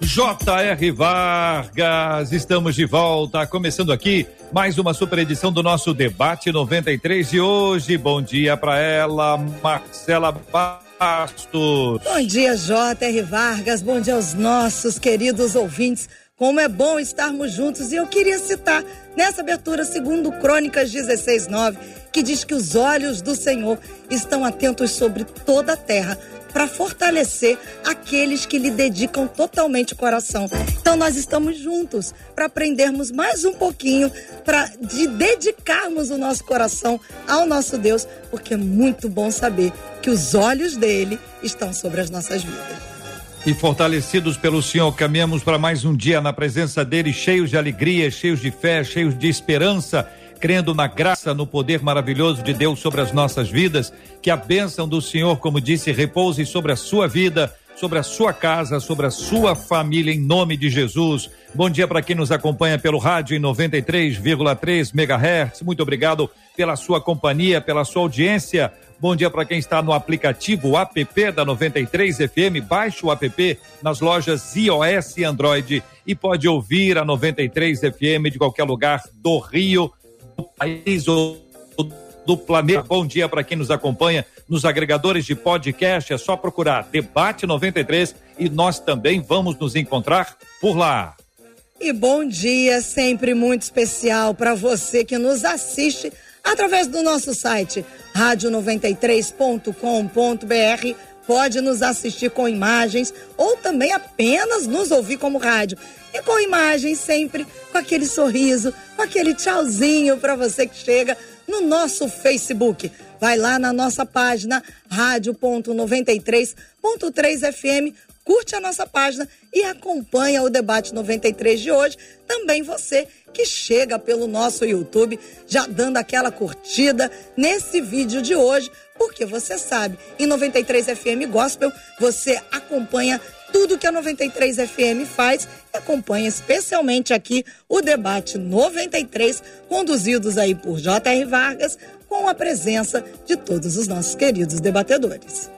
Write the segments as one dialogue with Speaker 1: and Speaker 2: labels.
Speaker 1: J.R. Vargas, estamos de volta, começando aqui mais uma super edição do nosso debate 93 de hoje. Bom dia para ela, Marcela Bastos.
Speaker 2: Bom dia, J.R. Vargas. Bom dia aos nossos queridos ouvintes. Como é bom estarmos juntos. E eu queria citar nessa abertura, segundo Crônicas 16, 9, que diz que os olhos do Senhor estão atentos sobre toda a terra para fortalecer aqueles que lhe dedicam totalmente o coração. Então nós estamos juntos para aprendermos mais um pouquinho, para de dedicarmos o nosso coração ao nosso Deus, porque é muito bom saber que os olhos dele estão sobre as nossas vidas.
Speaker 1: E fortalecidos pelo Senhor, caminhamos para mais um dia na presença dele, cheios de alegria, cheios de fé, cheios de esperança crendo na graça, no poder maravilhoso de Deus sobre as nossas vidas, que a bênção do Senhor, como disse, repouse sobre a sua vida, sobre a sua casa, sobre a sua família, em nome de Jesus. Bom dia para quem nos acompanha pelo rádio em 93,3 MHz. Muito obrigado pela sua companhia, pela sua audiência. Bom dia para quem está no aplicativo app da 93 FM. Baixe o app nas lojas iOS e Android e pode ouvir a 93 FM de qualquer lugar do Rio do país ou do planeta. Bom dia para quem nos acompanha nos agregadores de podcast. É só procurar Debate 93 e nós também vamos nos encontrar por lá.
Speaker 2: E bom dia sempre muito especial para você que nos assiste através do nosso site radio93.com.br. Pode nos assistir com imagens ou também apenas nos ouvir como rádio. E com imagens sempre com aquele sorriso, com aquele tchauzinho para você que chega no nosso Facebook. Vai lá na nossa página rádio.93.3 FM, curte a nossa página e acompanha o debate 93 de hoje. Também você que chega pelo nosso YouTube, já dando aquela curtida nesse vídeo de hoje, porque você sabe, em 93 FM Gospel, você acompanha tudo que a 93 FM faz e acompanha especialmente aqui o debate 93, conduzidos aí por J.R. Vargas, com a presença de todos os nossos queridos debatedores.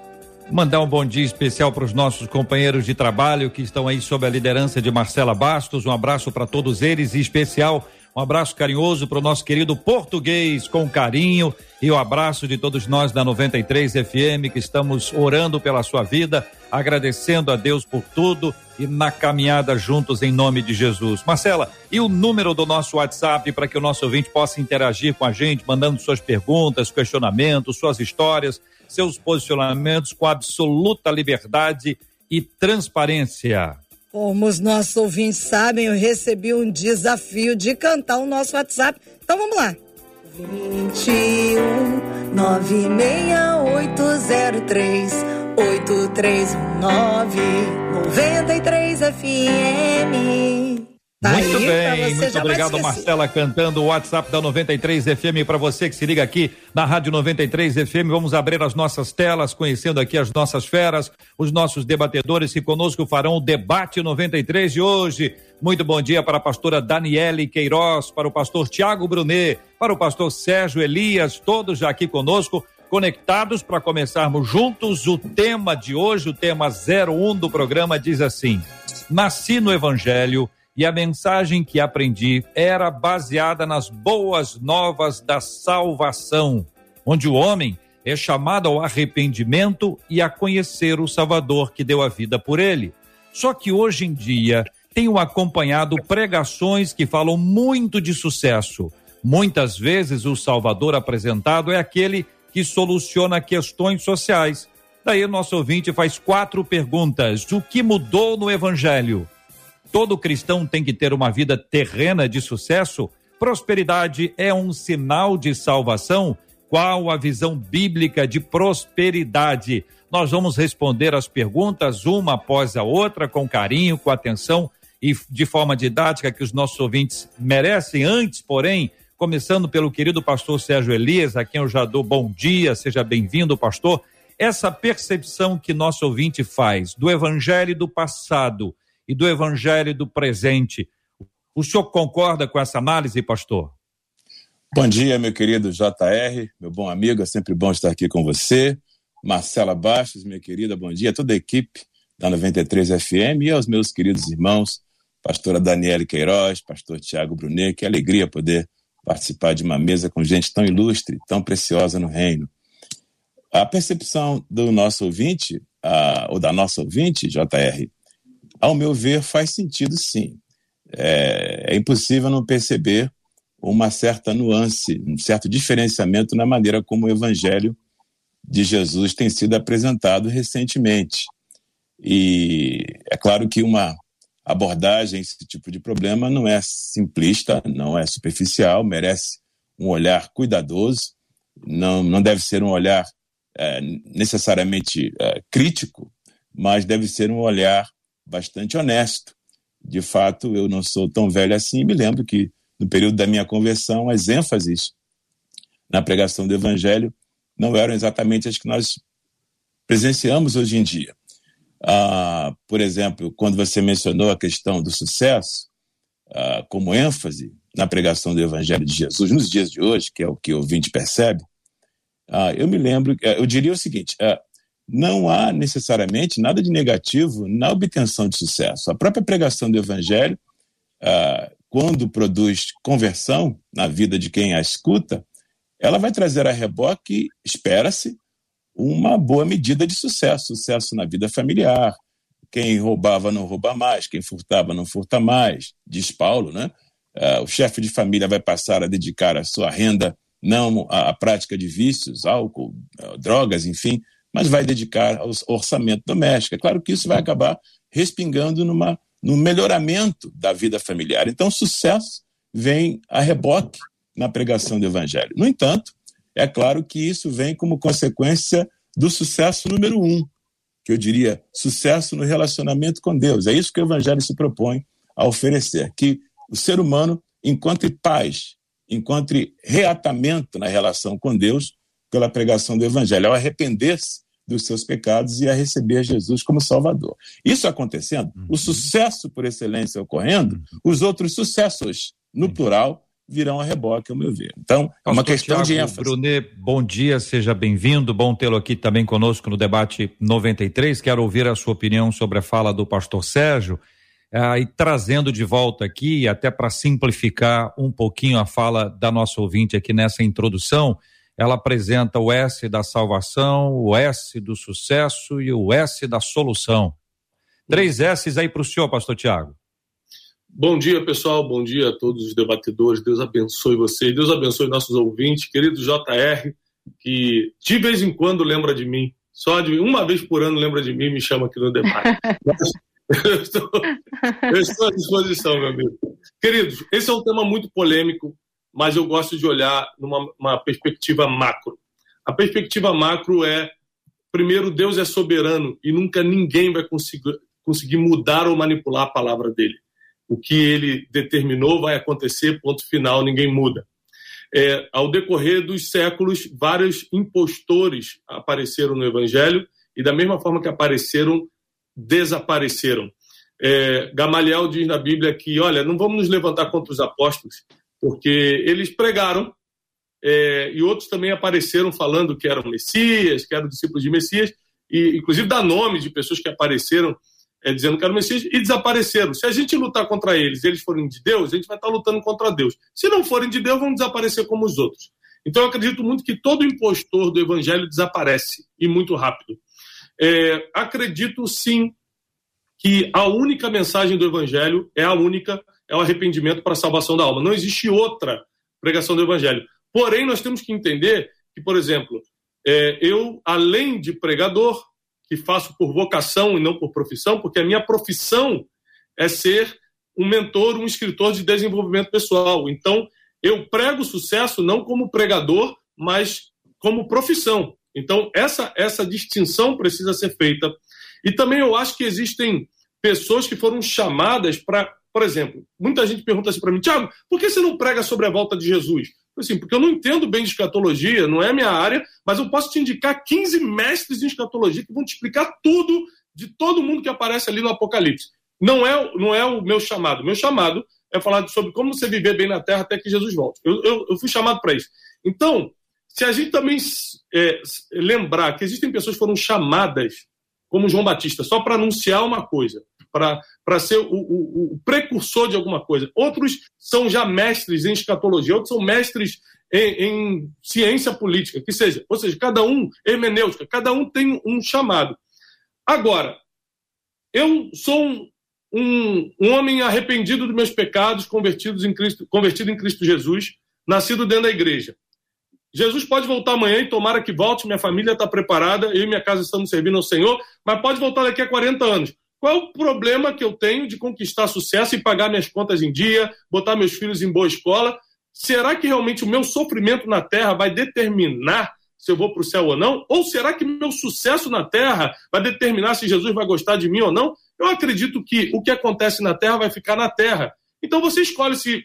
Speaker 1: Mandar um bom dia especial para os nossos companheiros de trabalho que estão aí sob a liderança de Marcela Bastos. Um abraço para todos eles e especial um abraço carinhoso para o nosso querido português, com carinho, e o abraço de todos nós da 93 FM que estamos orando pela sua vida, agradecendo a Deus por tudo e na caminhada juntos em nome de Jesus. Marcela, e o número do nosso WhatsApp para que o nosso ouvinte possa interagir com a gente, mandando suas perguntas, questionamentos, suas histórias, seus posicionamentos com absoluta liberdade e transparência.
Speaker 2: Como os nossos ouvintes sabem, eu recebi um desafio de cantar o nosso WhatsApp. Então vamos lá. 21 96803 8319 93 FM.
Speaker 1: Tá muito bem, muito obrigado, Marcela, cantando o WhatsApp da 93 FM para você que se liga aqui na Rádio 93 FM. Vamos abrir as nossas telas, conhecendo aqui as nossas feras, os nossos debatedores que conosco farão o debate 93 de hoje. Muito bom dia para a pastora Daniele Queiroz, para o pastor Tiago Brunet, para o pastor Sérgio Elias, todos já aqui conosco, conectados para começarmos juntos. O tema de hoje, o tema 01 do programa diz assim: Nasci no Evangelho e a mensagem que aprendi era baseada nas boas novas da salvação, onde o homem é chamado ao arrependimento e a conhecer o Salvador que deu a vida por ele. Só que hoje em dia tenho acompanhado pregações que falam muito de sucesso. Muitas vezes o Salvador apresentado é aquele que soluciona questões sociais. Daí o nosso ouvinte faz quatro perguntas: o que mudou no Evangelho? Todo cristão tem que ter uma vida terrena de sucesso? Prosperidade é um sinal de salvação? Qual a visão bíblica de prosperidade? Nós vamos responder as perguntas uma após a outra, com carinho, com atenção e de forma didática que os nossos ouvintes merecem. Antes, porém, começando pelo querido pastor Sérgio Elias, a quem eu já dou bom dia, seja bem-vindo, pastor. Essa percepção que nosso ouvinte faz do evangelho do passado e do evangelho do presente, o senhor concorda com essa análise, pastor?
Speaker 3: Bom dia, meu querido JR, meu bom amigo, é sempre bom estar aqui com você. Marcela Bastos, minha querida, bom dia. Toda a equipe da 93 FM e aos meus queridos irmãos, pastora Daniele Queiroz, pastor Tiago Brunet, que alegria poder participar de uma mesa com gente tão ilustre, tão preciosa no reino. A percepção do nosso ouvinte, ou da nossa ouvinte, JR, ao meu ver, faz sentido sim. É, é impossível não perceber uma certa nuance, um certo diferenciamento na maneira como o evangelho de Jesus tem sido apresentado recentemente. E é claro que uma abordagem esse tipo de problema não é simplista, não é superficial, merece um olhar cuidadoso, não, não deve ser um olhar é, necessariamente é, crítico, mas deve ser um olhar bastante honesto. De fato, eu não sou tão velho assim, me lembro que no período da minha conversão, as ênfases na pregação do evangelho não eram exatamente as que nós presenciamos hoje em dia. Ah, por exemplo, quando você mencionou a questão do sucesso ah, como ênfase na pregação do Evangelho de Jesus nos dias de hoje, que é o que o ouvinte percebe, ah, eu me lembro, eh, eu diria o seguinte: ah, não há necessariamente nada de negativo na obtenção de sucesso. A própria pregação do Evangelho ah, quando produz conversão na vida de quem a escuta, ela vai trazer a reboque, espera-se, uma boa medida de sucesso, sucesso na vida familiar. Quem roubava não rouba mais, quem furtava não furta mais, diz Paulo, né? Uh, o chefe de família vai passar a dedicar a sua renda não à, à prática de vícios, álcool, uh, drogas, enfim, mas vai dedicar ao orçamento doméstico. É claro que isso vai acabar respingando numa no melhoramento da vida familiar. Então, sucesso vem a reboque na pregação do evangelho. No entanto, é claro que isso vem como consequência do sucesso número um, que eu diria sucesso no relacionamento com Deus. É isso que o evangelho se propõe a oferecer, que o ser humano encontre paz, encontre reatamento na relação com Deus pela pregação do evangelho, ao arrepender-se dos seus pecados e a receber Jesus como Salvador. Isso acontecendo, uhum. o sucesso por excelência ocorrendo, uhum. os outros sucessos, no uhum. plural, virão a reboque, ao meu ver. Então, é uma questão Thiago
Speaker 1: de ênfase. Brunet, bom dia, seja bem-vindo. Bom tê-lo aqui também conosco no debate 93. Quero ouvir a sua opinião sobre a fala do pastor Sérgio. Ah, e trazendo de volta aqui, até para simplificar um pouquinho a fala da nossa ouvinte aqui nessa introdução, ela apresenta o S da salvação, o S do sucesso e o S da solução. Três S's aí para o senhor, pastor Tiago.
Speaker 4: Bom dia, pessoal. Bom dia a todos os debatedores. Deus abençoe vocês. Deus abençoe nossos ouvintes. Querido JR, que de vez em quando lembra de mim. Só de uma vez por ano lembra de mim e me chama aqui no debate. eu, estou, eu estou à disposição, meu amigo. Queridos, esse é um tema muito polêmico mas eu gosto de olhar numa perspectiva macro. A perspectiva macro é, primeiro, Deus é soberano e nunca ninguém vai conseguir, conseguir mudar ou manipular a palavra dele. O que ele determinou vai acontecer, ponto final, ninguém muda. É, ao decorrer dos séculos, vários impostores apareceram no Evangelho e, da mesma forma que apareceram, desapareceram. É, Gamaliel diz na Bíblia que, olha, não vamos nos levantar contra os apóstolos, porque eles pregaram é, e outros também apareceram falando que eram Messias, que eram discípulos de Messias, e inclusive dá nome de pessoas que apareceram é, dizendo que eram Messias e desapareceram. Se a gente lutar contra eles, eles forem de Deus, a gente vai estar lutando contra Deus. Se não forem de Deus, vão desaparecer como os outros. Então eu acredito muito que todo impostor do evangelho desaparece e muito rápido. É, acredito sim que a única mensagem do evangelho é a única é o arrependimento para a salvação da alma. Não existe outra pregação do Evangelho. Porém, nós temos que entender que, por exemplo, é, eu, além de pregador, que faço por vocação e não por profissão, porque a minha profissão é ser um mentor, um escritor de desenvolvimento pessoal. Então, eu prego sucesso não como pregador, mas como profissão. Então, essa, essa distinção precisa ser feita. E também eu acho que existem pessoas que foram chamadas para, por exemplo, muita gente pergunta assim para mim, Tiago, por que você não prega sobre a volta de Jesus? Assim, porque eu não entendo bem de escatologia, não é minha área, mas eu posso te indicar 15 mestres em escatologia que vão te explicar tudo de todo mundo que aparece ali no Apocalipse. Não é, não é o meu chamado. Meu chamado é falar sobre como você viver bem na terra até que Jesus volte. Eu, eu, eu fui chamado para isso. Então, se a gente também é, lembrar que existem pessoas que foram chamadas, como João Batista, só para anunciar uma coisa, para ser o, o, o, precursor de alguma coisa. Outros são já mestres em escatologia, outros são mestres em, em ciência política, que seja. Ou seja, cada um, hermenêutica, cada um tem um chamado. Agora, eu sou um, um, homem arrependido dos meus pecados, convertidos em Cristo, convertido em Cristo Jesus, nascido dentro da igreja. Jesus pode voltar amanhã e tomara que volte, minha família está preparada, eu e minha casa estamos servindo ao Senhor, mas pode voltar daqui a 40 anos. Qual é o problema que eu tenho de conquistar sucesso e pagar minhas contas em dia, botar meus filhos em boa escola? Será que realmente o meu sofrimento na terra vai determinar se eu vou para o céu ou não? Ou será que meu sucesso na terra vai determinar se Jesus vai gostar de mim ou não? Eu acredito que o que acontece na terra vai ficar na terra. Então você escolhe se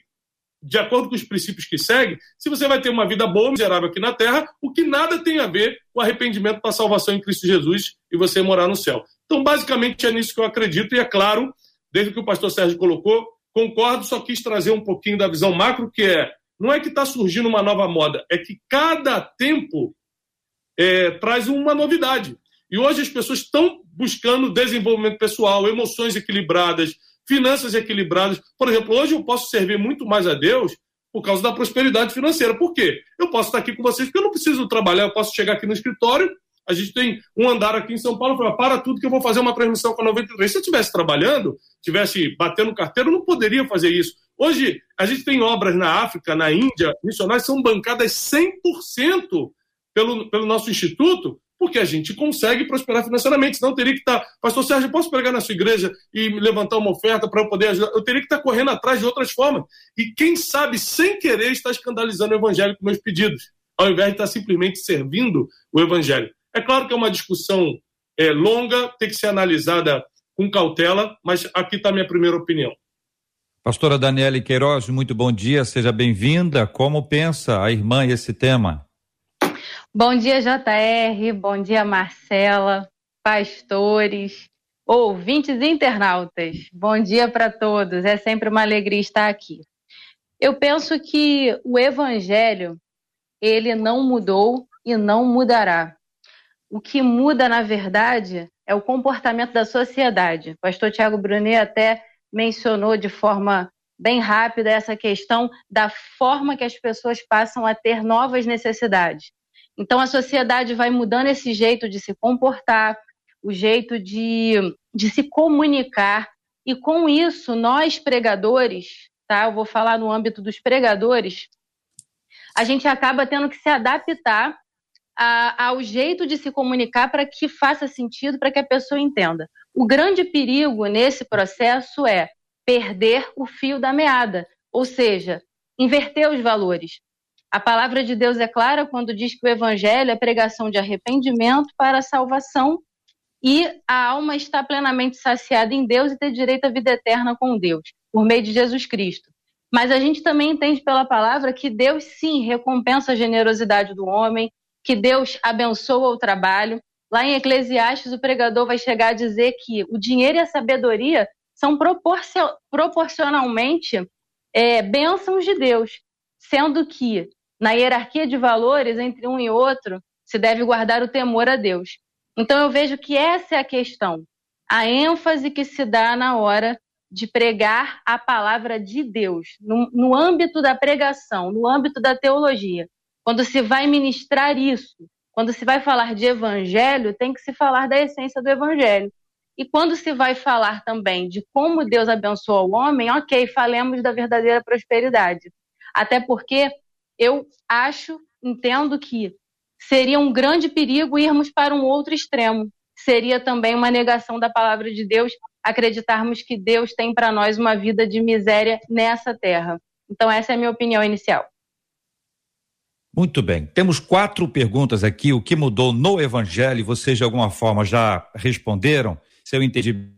Speaker 4: de acordo com os princípios que segue, se você vai ter uma vida boa, miserável aqui na terra, o que nada tem a ver com arrependimento para a salvação em Cristo Jesus e você morar no céu. Então, basicamente, é nisso que eu acredito, e é claro, desde que o pastor Sérgio colocou, concordo, só quis trazer um pouquinho da visão macro, que é, não é que está surgindo uma nova moda, é que cada tempo é, traz uma novidade. E hoje as pessoas estão buscando desenvolvimento pessoal, emoções equilibradas, finanças equilibradas. Por exemplo, hoje eu posso servir muito mais a Deus por causa da prosperidade financeira. Por quê? Eu posso estar aqui com vocês porque eu não preciso trabalhar, eu posso chegar aqui no escritório. A gente tem um andar aqui em São Paulo, falar, para tudo que eu vou fazer uma transmissão com a 93. Se eu estivesse trabalhando, estivesse batendo carteiro, eu não poderia fazer isso. Hoje, a gente tem obras na África, na Índia, missionárias são bancadas 100% pelo, pelo nosso instituto, porque a gente consegue prosperar financeiramente. Senão teria que estar, tá, Pastor Sérgio, posso pregar na sua igreja e levantar uma oferta para eu poder ajudar? Eu teria que estar tá correndo atrás de outras formas. E quem sabe, sem querer, está escandalizando o evangelho com meus pedidos, ao invés de estar simplesmente servindo o evangelho. É claro que é uma discussão é, longa, tem que ser analisada com cautela, mas aqui está a minha primeira opinião.
Speaker 1: Pastora Daniele Queiroz, muito bom dia, seja bem-vinda. Como pensa a irmã esse tema?
Speaker 5: Bom dia, JR. Bom dia, Marcela, pastores, ouvintes e internautas. Bom dia para todos. É sempre uma alegria estar aqui. Eu penso que o evangelho ele não mudou e não mudará. O que muda, na verdade, é o comportamento da sociedade. O pastor Tiago Brunet até mencionou de forma bem rápida essa questão da forma que as pessoas passam a ter novas necessidades. Então a sociedade vai mudando esse jeito de se comportar, o jeito de, de se comunicar, e com isso nós pregadores, tá? Eu vou falar no âmbito dos pregadores, a gente acaba tendo que se adaptar a, ao jeito de se comunicar para que faça sentido, para que a pessoa entenda. O grande perigo nesse processo é perder o fio da meada, ou seja, inverter os valores. A palavra de Deus é clara quando diz que o evangelho é pregação de arrependimento para a salvação e a alma está plenamente saciada em Deus e ter direito à vida eterna com Deus, por meio de Jesus Cristo. Mas a gente também entende pela palavra que Deus sim recompensa a generosidade do homem, que Deus abençoa o trabalho. Lá em Eclesiastes, o pregador vai chegar a dizer que o dinheiro e a sabedoria são proporcionalmente é, bênçãos de Deus, sendo que na hierarquia de valores entre um e outro, se deve guardar o temor a Deus. Então eu vejo que essa é a questão, a ênfase que se dá na hora de pregar a palavra de Deus, no, no âmbito da pregação, no âmbito da teologia. Quando se vai ministrar isso, quando se vai falar de evangelho, tem que se falar da essência do evangelho. E quando se vai falar também de como Deus abençoa o homem, ok, falemos da verdadeira prosperidade. Até porque eu acho, entendo que seria um grande perigo irmos para um outro extremo. Seria também uma negação da palavra de Deus acreditarmos que Deus tem para nós uma vida de miséria nessa terra. Então, essa é a minha opinião inicial.
Speaker 1: Muito bem. Temos quatro perguntas aqui. O que mudou no Evangelho? Vocês, de alguma forma, já responderam? Se eu entendi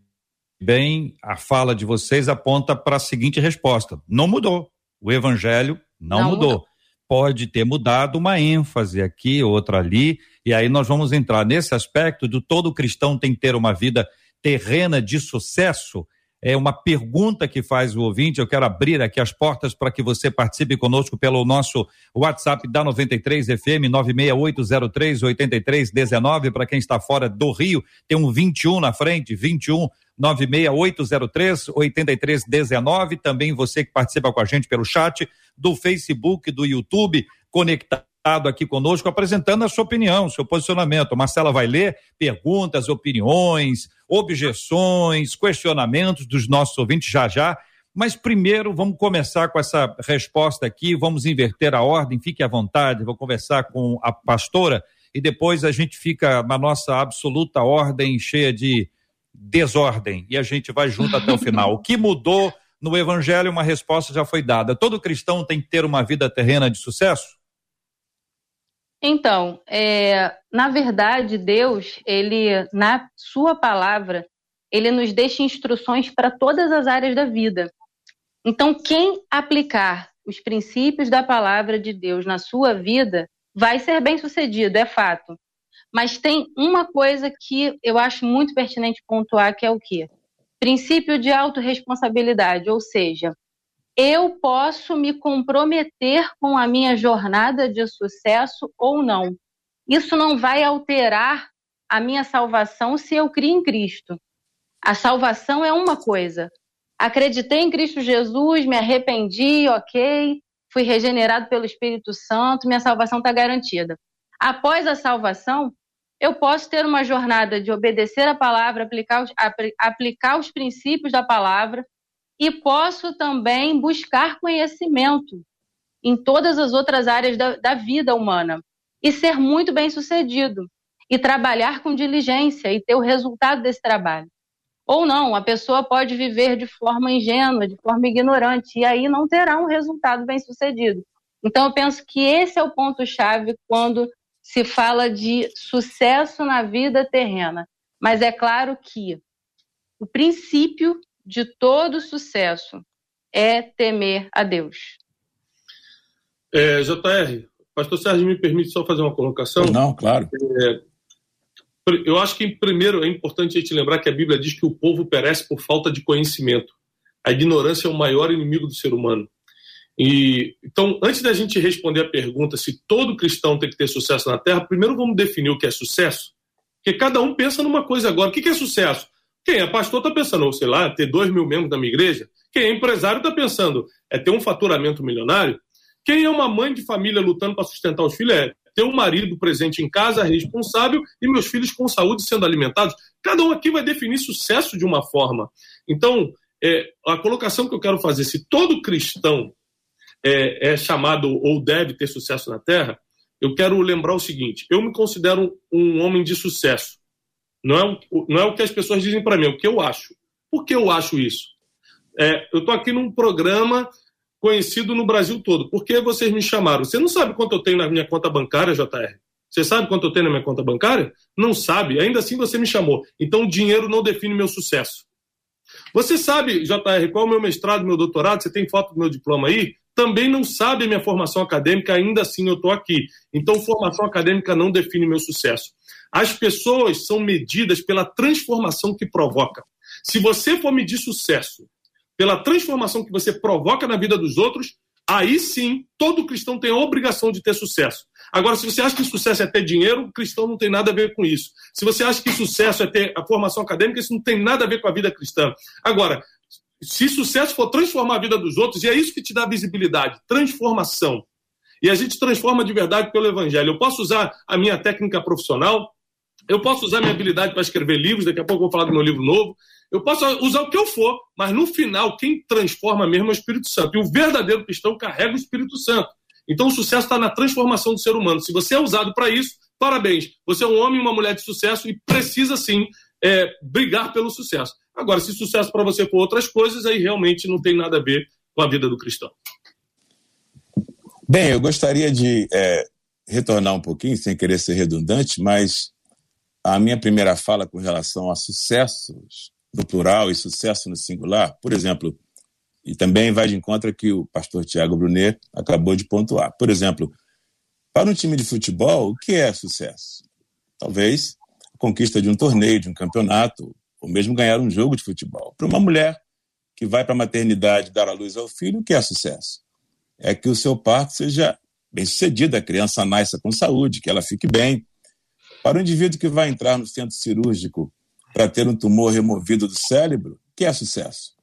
Speaker 1: bem, a fala de vocês aponta para a seguinte resposta: não mudou. O Evangelho não, não mudou. mudou. Pode ter mudado uma ênfase aqui, outra ali, e aí nós vamos entrar nesse aspecto do todo cristão tem que ter uma vida terrena de sucesso é uma pergunta que faz o ouvinte. Eu quero abrir aqui as portas para que você participe conosco pelo nosso WhatsApp da 93 FM 96803 8319. Para quem está fora do Rio, tem um 21 na frente, 21 96803 8319. Também você que participa com a gente pelo chat do Facebook, do YouTube, conectado aqui conosco, apresentando a sua opinião, seu posicionamento. Marcela vai ler perguntas, opiniões, objeções, questionamentos dos nossos ouvintes já já. Mas primeiro vamos começar com essa resposta aqui, vamos inverter a ordem, fique à vontade, vou conversar com a pastora e depois a gente fica na nossa absoluta ordem cheia de desordem e a gente vai junto até o final. O que mudou no evangelho? Uma resposta já foi dada. Todo cristão tem que ter uma vida terrena de sucesso?
Speaker 5: Então, é, na verdade, Deus, ele, na sua palavra, ele nos deixa instruções para todas as áreas da vida. Então, quem aplicar os princípios da palavra de Deus na sua vida vai ser bem sucedido, é fato. Mas tem uma coisa que eu acho muito pertinente pontuar, que é o quê? Princípio de autorresponsabilidade, ou seja, eu posso me comprometer com a minha jornada de sucesso ou não. Isso não vai alterar a minha salvação se eu criar em Cristo. A salvação é uma coisa. Acreditei em Cristo Jesus, me arrependi, ok, fui regenerado pelo Espírito Santo, minha salvação está garantida. Após a salvação, eu posso ter uma jornada de obedecer a palavra, aplicar os, aplicar os princípios da palavra, e posso também buscar conhecimento em todas as outras áreas da, da vida humana e ser muito bem sucedido e trabalhar com diligência e ter o resultado desse trabalho. Ou não, a pessoa pode viver de forma ingênua, de forma ignorante, e aí não terá um resultado bem sucedido. Então, eu penso que esse é o ponto-chave quando se fala de sucesso na vida terrena. Mas é claro que o princípio de todo sucesso é temer a Deus.
Speaker 4: É, JR, Pastor Sérgio, me permite só fazer uma colocação?
Speaker 3: Não, claro.
Speaker 4: É, eu acho que, primeiro, é importante a gente lembrar que a Bíblia diz que o povo perece por falta de conhecimento. A ignorância é o maior inimigo do ser humano. E, então, antes da gente responder a pergunta se todo cristão tem que ter sucesso na Terra, primeiro vamos definir o que é sucesso. Porque cada um pensa numa coisa agora. O que é sucesso? Quem é pastor está pensando, sei lá, ter dois mil membros da minha igreja. Quem é empresário está pensando, é ter um faturamento milionário. Quem é uma mãe de família lutando para sustentar os filhos é ter um marido presente em casa, responsável, e meus filhos com saúde sendo alimentados. Cada um aqui vai definir sucesso de uma forma. Então, é, a colocação que eu quero fazer, se todo cristão é, é, chamado ou deve ter sucesso na Terra, eu quero lembrar o seguinte: eu me considero um homem de sucesso. Não é o, não é o que as pessoas dizem para mim, é o que eu acho. Por que eu acho isso? É, eu estou aqui num programa conhecido no Brasil todo. Por que vocês me chamaram? Você não sabe quanto eu tenho na minha conta bancária, JR? Você sabe quanto eu tenho na minha conta bancária? Não sabe. Ainda assim você me chamou. Então o dinheiro não define meu sucesso. Você sabe, JR, qual é o meu mestrado, meu doutorado? Você tem foto do meu diploma aí? Também não sabe a minha formação acadêmica, ainda assim eu estou aqui. Então, formação acadêmica não define meu sucesso. As pessoas são medidas pela transformação que provoca. Se você for medir sucesso pela transformação que você provoca na vida dos outros, aí sim todo cristão tem a obrigação de ter sucesso. Agora, se você acha que sucesso é ter dinheiro, o cristão não tem nada a ver com isso. Se você acha que sucesso é ter a formação acadêmica, isso não tem nada a ver com a vida cristã. Agora, se sucesso for transformar a vida dos outros, e é isso que te dá visibilidade, transformação. E a gente transforma de verdade pelo evangelho. Eu posso usar a minha técnica profissional, eu posso usar minha habilidade para escrever livros, daqui a pouco eu vou falar do meu livro novo. Eu posso usar o que eu for, mas no final, quem transforma mesmo é o Espírito Santo. E o verdadeiro cristão carrega o Espírito Santo. Então o sucesso está na transformação do ser humano. Se você é usado para isso, parabéns. Você é um homem e uma mulher de sucesso e precisa sim é, brigar pelo sucesso. Agora, se sucesso para você for outras coisas, aí realmente não tem nada a ver com a vida do cristão.
Speaker 3: Bem, eu gostaria de é, retornar um pouquinho, sem querer ser redundante, mas a minha primeira fala com relação a sucessos no plural e sucesso no singular, por exemplo, e também vai de encontro que o pastor Tiago Brunet acabou de pontuar. Por exemplo, para um time de futebol, o que é sucesso? Talvez a conquista de um torneio, de um campeonato, ou mesmo ganhar um jogo de futebol. Para uma mulher que vai para a maternidade dar à luz ao filho, o que é sucesso? É que o seu parto seja bem sucedido, a criança nasça com saúde, que ela fique bem. Para o indivíduo que vai entrar no centro cirúrgico para ter um tumor removido do cérebro, que é sucesso?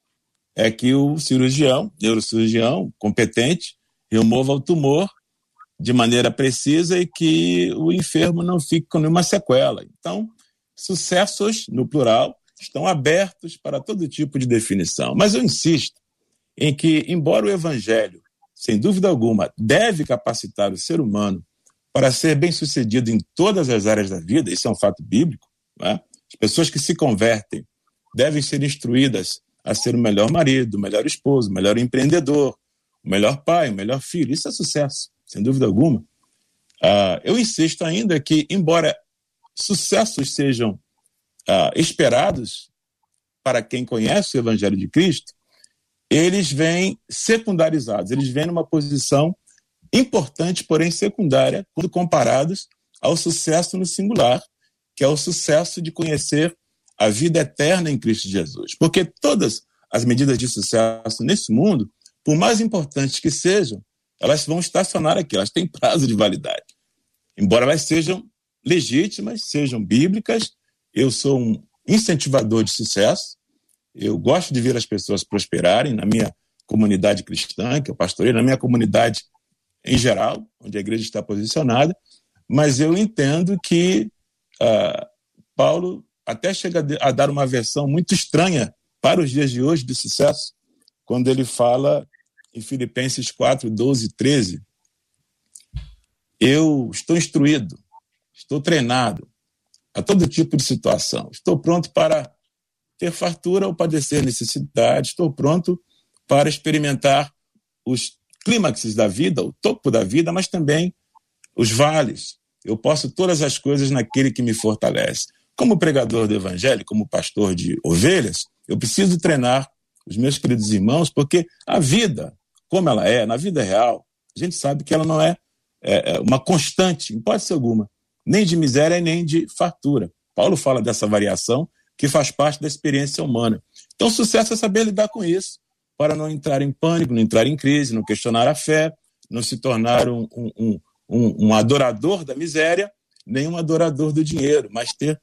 Speaker 3: É que o cirurgião, neurocirurgião competente, remova o tumor de maneira precisa e que o enfermo não fique com nenhuma sequela. Então, sucessos, no plural, estão abertos para todo tipo de definição. Mas eu insisto em que, embora o evangelho, sem dúvida alguma, deve capacitar o ser humano para ser bem-sucedido em todas as áreas da vida, isso é um fato bíblico, né? as pessoas que se convertem devem ser instruídas a ser o melhor marido, o melhor esposo, o melhor empreendedor, o melhor pai, o melhor filho. Isso é sucesso, sem dúvida alguma. Uh, eu insisto ainda que, embora sucessos sejam uh, esperados para quem conhece o Evangelho de Cristo, eles vêm secundarizados, eles vêm numa posição importante, porém secundária, quando comparados ao sucesso no singular, que é o sucesso de conhecer a vida eterna em Cristo Jesus. Porque todas as medidas de sucesso nesse mundo, por mais importantes que sejam, elas vão estacionar aqui, elas têm prazo de validade. Embora elas sejam legítimas, sejam bíblicas. Eu sou um incentivador de sucesso. Eu gosto de ver as pessoas prosperarem na minha comunidade cristã, que eu pastorei, na minha comunidade em geral, onde a igreja está posicionada, mas eu entendo que uh, Paulo até chega a dar uma versão muito estranha para os dias de hoje de sucesso, quando ele fala em Filipenses 4, 12 e 13. Eu estou instruído estou treinado a todo tipo de situação. Estou pronto para ter fartura ou padecer necessidade, estou pronto para experimentar os clímaxes da vida, o topo da vida, mas também os vales. Eu posso todas as coisas naquele que me fortalece. Como pregador do evangelho, como pastor de ovelhas, eu preciso treinar os meus queridos irmãos, porque a vida, como ela é, na vida real, a gente sabe que ela não é, é, é uma constante, em hipótese alguma nem de miséria nem de fartura. Paulo fala dessa variação que faz parte da experiência humana. Então, sucesso é saber lidar com isso, para não entrar em pânico, não entrar em crise, não questionar a fé, não se tornar um, um, um, um adorador da miséria, nem um adorador do dinheiro, mas ter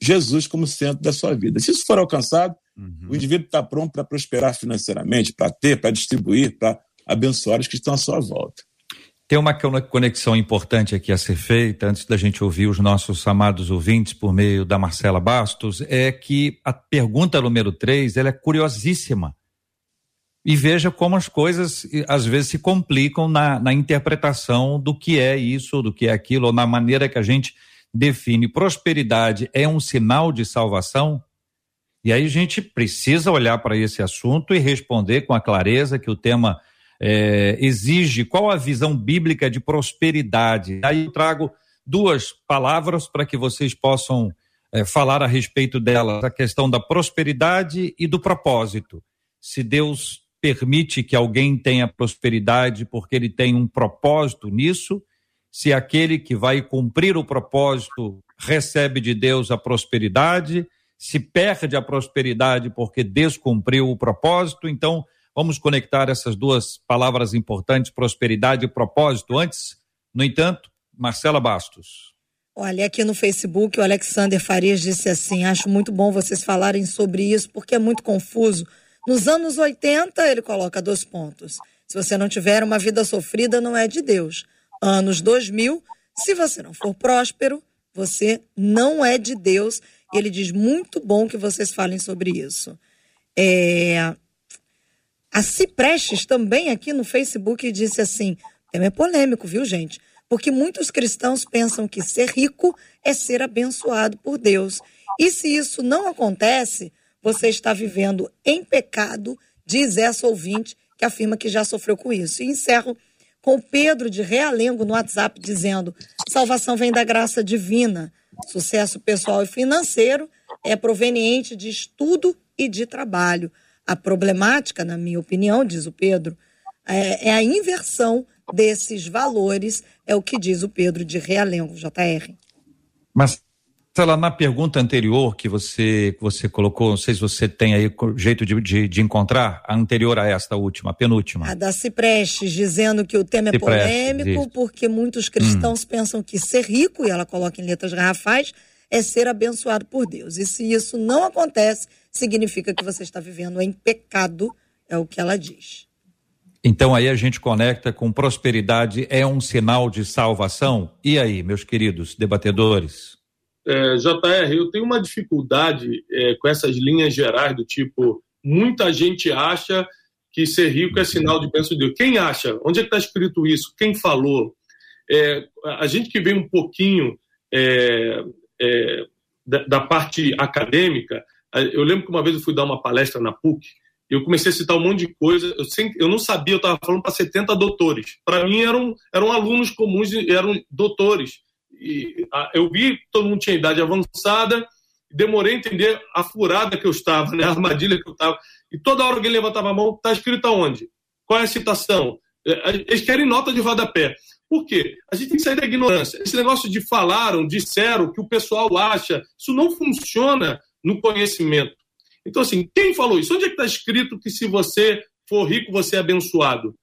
Speaker 3: Jesus como centro da sua vida. Se isso for alcançado, uhum. o indivíduo está pronto para prosperar financeiramente, para ter, para distribuir, para abençoar os que estão à sua volta.
Speaker 1: Tem uma conexão importante aqui a ser feita, antes da gente ouvir os nossos amados ouvintes por meio da Marcela Bastos, é que a pergunta número 3 ela é curiosíssima. E veja como as coisas às vezes se complicam na, na interpretação do que é isso, do que é aquilo, ou na maneira que a gente define. Prosperidade é um sinal de salvação? E aí a gente precisa olhar para esse assunto e responder com a clareza que o tema é, exige, qual a visão bíblica de prosperidade. Aí eu trago duas palavras para que vocês possam é, falar a respeito delas: a questão da prosperidade e do propósito. Se Deus permite que alguém tenha prosperidade porque ele tem um propósito nisso, se aquele que vai cumprir o propósito recebe de Deus a prosperidade, se perde a prosperidade porque descumpriu o propósito, então Vamos conectar essas duas palavras importantes, prosperidade e propósito. Antes, no entanto, Marcela Bastos.
Speaker 2: Olha, aqui no Facebook o Alexander Farias disse assim: acho muito bom vocês falarem sobre isso, porque é muito confuso. Nos anos 80, ele coloca dois pontos. Se você não tiver uma vida sofrida, não é de Deus. Anos 2000, se você não for próspero, você não é de Deus. E ele diz: muito bom que vocês falem sobre isso. É, a Ciprestes também aqui no Facebook disse assim: tema é polêmico, viu, gente? Porque muitos cristãos pensam que ser rico é ser abençoado por Deus. E se isso não acontece, você está vivendo em pecado, diz essa ouvinte que afirma que já sofreu com isso. E encerro com Pedro de Realengo no WhatsApp dizendo: salvação vem da graça divina. Sucesso pessoal e financeiro é proveniente de estudo e de trabalho. A problemática, na minha opinião, diz o Pedro, é, é a inversão desses valores, é o que diz o Pedro de Realengo, JR.
Speaker 1: Mas Marcela, na pergunta anterior que você, que você colocou, não sei se você tem aí jeito de, de, de encontrar, a anterior a esta última, a penúltima.
Speaker 2: A da Ciprestes, dizendo que o tema é Ciprestes, polêmico, isso. porque muitos cristãos hum. pensam que ser rico, e ela coloca em letras garrafais, é ser abençoado por Deus. E se isso não acontece, significa que você está vivendo em pecado, é o que ela diz.
Speaker 1: Então aí a gente conecta com prosperidade é um sinal de salvação. E aí, meus queridos debatedores?
Speaker 4: É, JR, eu tenho uma dificuldade é, com essas linhas gerais do tipo, muita gente acha que ser rico é sinal de bênção de Deus. Quem acha? Onde é que está escrito isso? Quem falou? É, a gente que vem um pouquinho é, é, da, da, parte acadêmica, eu lembro que uma vez eu fui dar uma palestra na PUC eu comecei a citar um monte de coisa. Eu, sempre, eu não sabia, eu estava falando para 70 doutores. Para mim eram, eram alunos comuns, eram doutores e, a, eu vi que todo mundo tinha idade avançada, demorei a entender a furada que eu estava, né, a armadilha que eu estava. E toda hora que ele levantava a mão, está escrito aonde? Qual é a citação? É, eles querem nota de rodapé. Por quê? A gente tem que sair da ignorância. Esse negócio de falaram, disseram, que o pessoal acha, isso não funciona no conhecimento. Então, assim, quem falou isso? Onde é que está escrito que se você for rico, você é abençoado?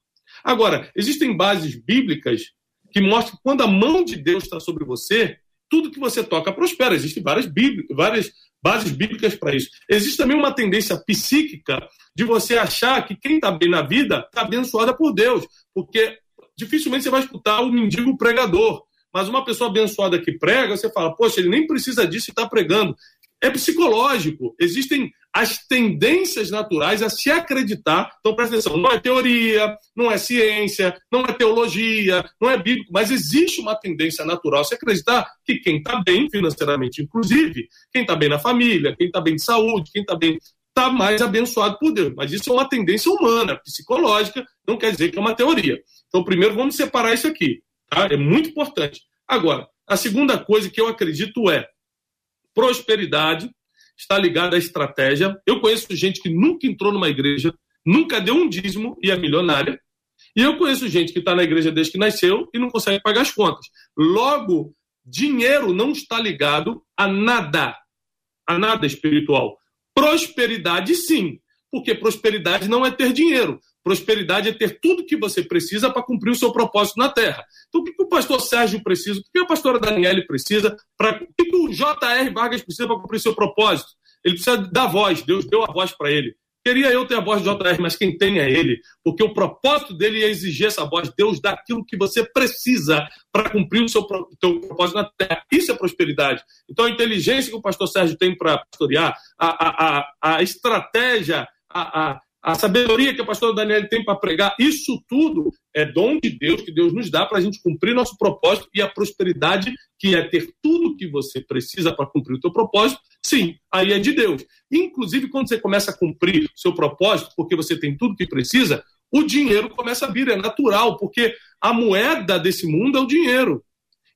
Speaker 4: Agora, existem bases bíblicas que mostra que quando a mão de Deus está sobre você, tudo que você toca prospera. Existem várias, bíblicas, várias bases bíblicas para isso. Existe também uma tendência psíquica de você achar que quem está bem na vida está abençoada por Deus, porque dificilmente você vai escutar o mendigo pregador. Mas uma pessoa abençoada que prega, você fala, poxa, ele nem precisa disso e está pregando. É psicológico. Existem as tendências naturais a se acreditar. Então, presta atenção, não é teoria, não é ciência, não é teologia, não é bíblico, mas existe uma tendência natural a se acreditar que quem está bem financeiramente, inclusive, quem está bem na família, quem está bem de saúde, quem está bem está mais abençoado por Deus. Mas isso é uma tendência humana, psicológica, não quer dizer que é uma teoria. Então, primeiro, vamos separar isso aqui. Tá? É muito importante. Agora, a segunda coisa que eu acredito é prosperidade está ligada à estratégia. Eu conheço gente que nunca entrou numa igreja, nunca deu um dízimo e é milionária. E eu conheço gente que está na igreja desde que nasceu e não consegue pagar as contas. Logo, dinheiro não está ligado a nada, a nada espiritual. Prosperidade, sim, porque prosperidade não é ter dinheiro. Prosperidade é ter tudo que você precisa para cumprir o seu propósito na Terra. Então, o que, o pastor Sérgio precisa? O que, a pastora Daniele precisa? Pra, o que, o J.R. Vargas precisa para cumprir seu propósito? Ele precisa da voz. Deus deu a voz para ele. Queria eu ter a voz de JR, mas quem tem é ele, porque o propósito dele é exigir essa voz. Deus dá aquilo que você precisa para cumprir o seu teu propósito na terra. Isso é prosperidade. Então, a inteligência que o pastor Sérgio tem para pastorear, a, a, a, a estratégia, a, a, a sabedoria que a pastora Daniela tem para pregar, isso tudo é dom de Deus, que Deus nos dá para a gente cumprir nosso propósito e a prosperidade, que é ter tudo que você precisa para cumprir o teu propósito, sim, aí é de Deus. Inclusive, quando você começa a cumprir seu propósito, porque você tem tudo que precisa, o dinheiro começa a vir, é natural, porque a moeda desse mundo é o dinheiro.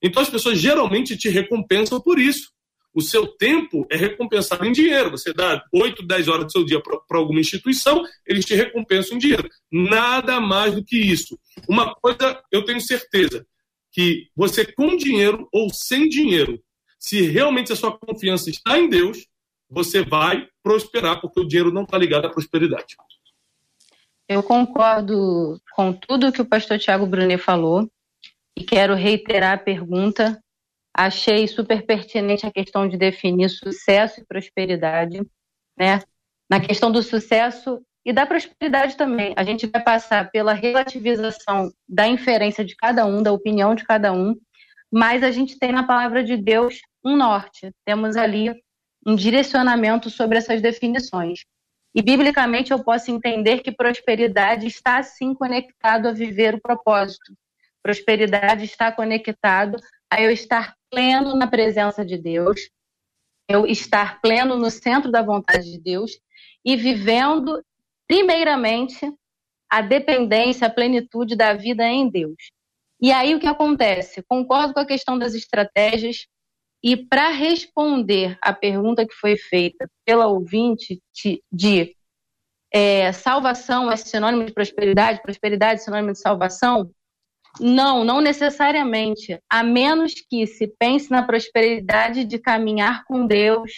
Speaker 4: Então as pessoas geralmente te recompensam por isso o seu tempo é recompensado em dinheiro. Você dá 8, 10 horas do seu dia para alguma instituição, eles te recompensam em dinheiro. Nada mais do que isso. Uma coisa eu tenho certeza, que você com dinheiro ou sem dinheiro, se realmente a sua confiança está em Deus, você vai prosperar, porque o dinheiro não está ligado à prosperidade.
Speaker 5: Eu concordo com tudo que o pastor Tiago Brunet falou e quero reiterar a pergunta Achei super pertinente a questão de definir sucesso e prosperidade, né? Na questão do sucesso e da prosperidade também, a gente vai passar pela relativização da inferência de cada um, da opinião de cada um, mas a gente tem na palavra de Deus um norte, temos ali um direcionamento sobre essas definições. E biblicamente eu posso entender que prosperidade está sim conectado a viver o propósito. Prosperidade está conectado a eu estar pleno na presença de Deus, eu estar pleno no centro da vontade de Deus e vivendo, primeiramente, a dependência, a plenitude da vida em Deus. E aí o que acontece? Concordo com a questão das estratégias, e para responder à pergunta que foi feita pela ouvinte de, de é, salvação é sinônimo de prosperidade, prosperidade é sinônimo de salvação, não, não necessariamente. A menos que se pense na prosperidade de caminhar com Deus,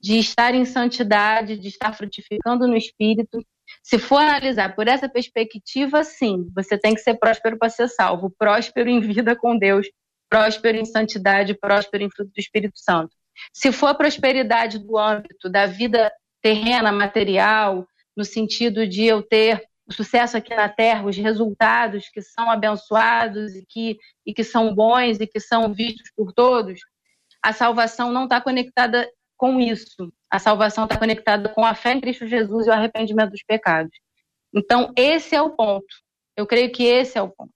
Speaker 5: de estar em santidade, de estar frutificando no espírito. Se for analisar por essa perspectiva, sim, você tem que ser próspero para ser salvo, próspero em vida com Deus, próspero em santidade, próspero em fruto do Espírito Santo. Se for a prosperidade do âmbito da vida terrena, material, no sentido de eu ter o sucesso aqui na Terra, os resultados que são abençoados e que, e que são bons e que são vistos por todos, a salvação não está conectada com isso. A salvação está conectada com a fé em Cristo Jesus e o arrependimento dos pecados. Então, esse é o ponto. Eu creio que esse é o ponto.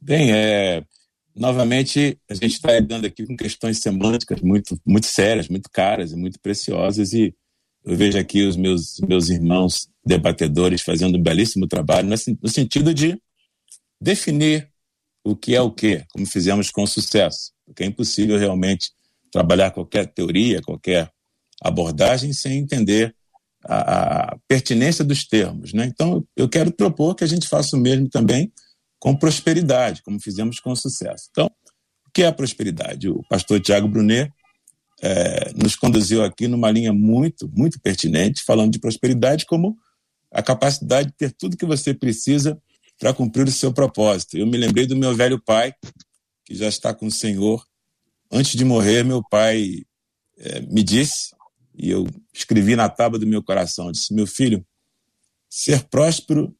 Speaker 3: Bem, é, novamente, a gente está lidando aqui com questões semânticas muito, muito sérias, muito caras e muito preciosas, e eu vejo aqui os meus, meus irmãos debatedores fazendo um belíssimo trabalho no sentido de definir o que é o que, como fizemos com sucesso, porque é impossível realmente trabalhar qualquer teoria, qualquer abordagem sem entender a, a pertinência dos termos. Né? Então, eu quero propor que a gente faça o mesmo também com prosperidade, como fizemos com sucesso. Então, o que é a prosperidade? O pastor Tiago Brunet é, nos conduziu aqui numa linha muito, muito pertinente, falando de prosperidade como a capacidade de ter tudo que você precisa para cumprir o seu propósito. Eu me lembrei do meu velho pai, que já está com o Senhor. Antes de morrer, meu pai é, me disse, e eu escrevi na tábua do meu coração, disse, meu filho, ser próspero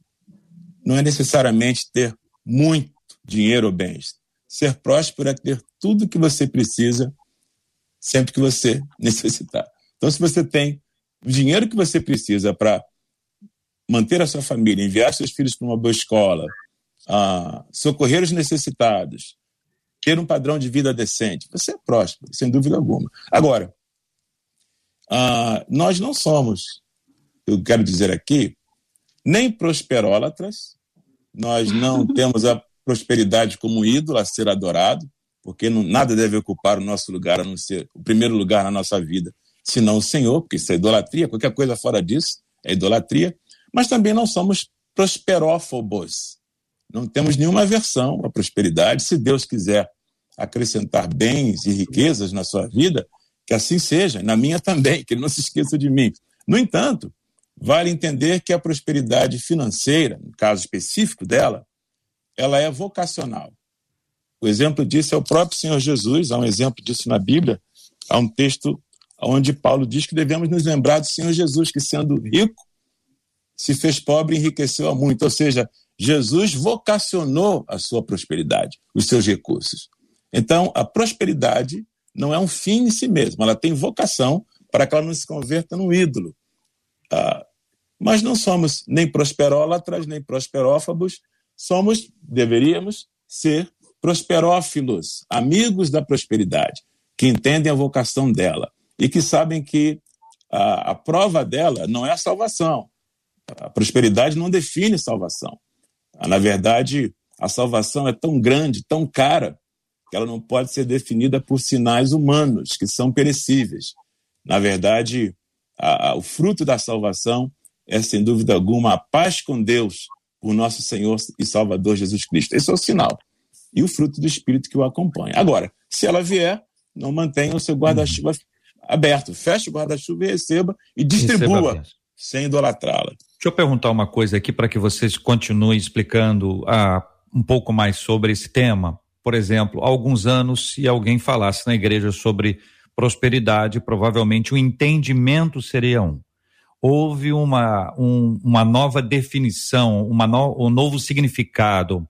Speaker 3: não é necessariamente ter muito dinheiro ou bens. Ser próspero é ter tudo que você precisa sempre que você necessitar. Então, se você tem o dinheiro que você precisa para manter a sua família, enviar seus filhos para uma boa escola, uh, socorrer os necessitados, ter um padrão de vida decente, você é próspero, sem dúvida alguma. Agora, uh, nós não somos, eu quero dizer aqui, nem prosperólatras, nós não temos a prosperidade como ídolo a ser adorado, porque não, nada deve ocupar o nosso lugar, a não ser o primeiro lugar na nossa vida, senão o Senhor, porque isso é idolatria, qualquer coisa fora disso é idolatria, mas também não somos prosperófobos. Não temos nenhuma aversão à prosperidade. Se Deus quiser acrescentar bens e riquezas na sua vida, que assim seja, na minha também, que ele não se esqueça de mim. No entanto, vale entender que a prosperidade financeira, no caso específico dela, ela é vocacional. O exemplo disso é o próprio Senhor Jesus, há um exemplo disso na Bíblia, há um texto onde Paulo diz que devemos nos lembrar do Senhor Jesus, que sendo rico, se fez pobre e enriqueceu a muito. Ou seja, Jesus vocacionou a sua prosperidade, os seus recursos. Então, a prosperidade não é um fim em si mesma, ela tem vocação para que ela não se converta num ídolo. Ah, mas não somos nem prosperólatras, nem prosperófabos, somos, deveríamos ser prosperófilos, amigos da prosperidade, que entendem a vocação dela e que sabem que a, a prova dela não é a salvação. A prosperidade não define salvação. Na verdade, a salvação é tão grande, tão cara, que ela não pode ser definida por sinais humanos, que são perecíveis. Na verdade, a, a, o fruto da salvação é, sem dúvida alguma, a paz com Deus, por nosso Senhor e Salvador Jesus Cristo. Esse é o sinal e o fruto do Espírito que o acompanha. Agora, se ela vier, não mantenha o seu guarda-chuva aberto. Feche o guarda-chuva e receba e distribua, sem idolatrá-la.
Speaker 1: Deixa eu perguntar uma coisa aqui para que vocês continuem explicando ah, um pouco mais sobre esse tema. Por exemplo, há alguns anos, se alguém falasse na igreja sobre prosperidade, provavelmente o entendimento seria um. Houve uma, um, uma nova definição, uma no, um novo significado,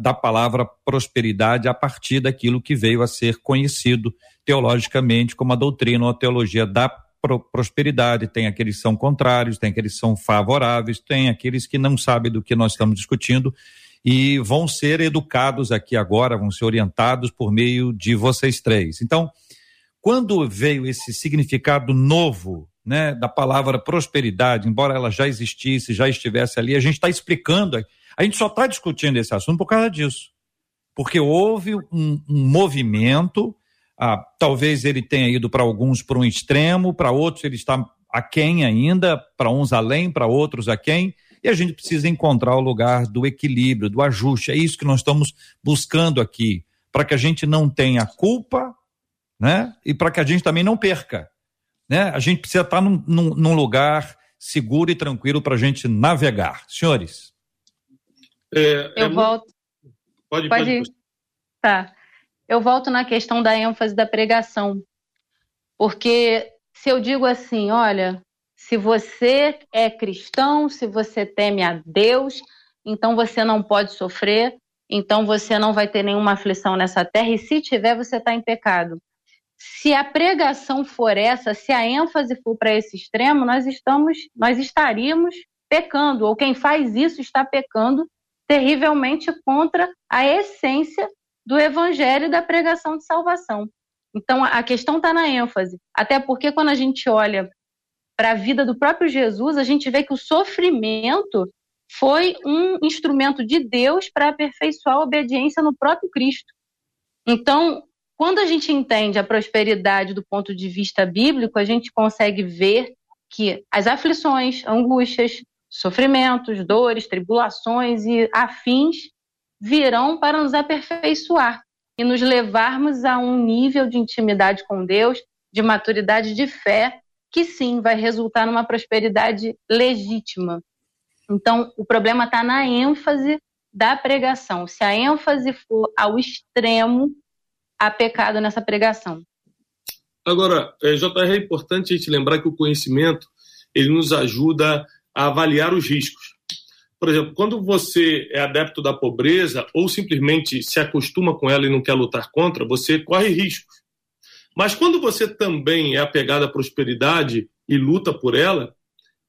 Speaker 1: da palavra prosperidade a partir daquilo que veio a ser conhecido teologicamente como a doutrina ou a teologia da pro prosperidade. Tem aqueles que são contrários, tem aqueles que são favoráveis, tem aqueles que não sabem do que nós estamos discutindo e vão ser educados aqui agora, vão ser orientados por meio de vocês três. Então, quando veio esse significado novo né, da palavra prosperidade, embora ela já existisse, já estivesse ali, a gente está explicando, a gente só está discutindo esse assunto por causa disso. Porque houve um, um movimento, ah, talvez ele tenha ido para alguns para um extremo, para outros ele está aquém ainda, para uns além, para outros aquém, e a gente precisa encontrar o lugar do equilíbrio, do ajuste. É isso que nós estamos buscando aqui, para que a gente não tenha culpa, né? E para que a gente também não perca né? A gente precisa estar num, num, num lugar seguro e tranquilo para a gente navegar. Senhores.
Speaker 5: É, eu é volto. Pode, pode, pode. Tá. Eu volto na questão da ênfase da pregação. Porque se eu digo assim, olha, se você é cristão, se você teme a Deus, então você não pode sofrer, então você não vai ter nenhuma aflição nessa terra, e se tiver, você está em pecado se a pregação for essa, se a ênfase for para esse extremo, nós estamos, nós estaríamos pecando, ou quem faz isso está pecando terrivelmente contra a essência do evangelho e da pregação de salvação. Então a questão está na ênfase, até porque quando a gente olha para a vida do próprio Jesus, a gente vê que o sofrimento foi um instrumento de Deus para aperfeiçoar a obediência no próprio Cristo. Então, quando a gente entende a prosperidade do ponto de vista bíblico, a gente consegue ver que as aflições, angústias, sofrimentos, dores, tribulações e afins virão para nos aperfeiçoar e nos levarmos a um nível de intimidade com Deus, de maturidade de fé, que sim vai resultar numa prosperidade legítima. Então, o problema está na ênfase da pregação. Se a ênfase for ao extremo, há pecado nessa pregação.
Speaker 4: Agora, é, JR, é importante a gente lembrar que o conhecimento ele nos ajuda a avaliar os riscos. Por exemplo, quando você é adepto da pobreza ou simplesmente se acostuma com ela e não quer lutar contra, você corre riscos. Mas quando você também é apegado à prosperidade e luta por ela,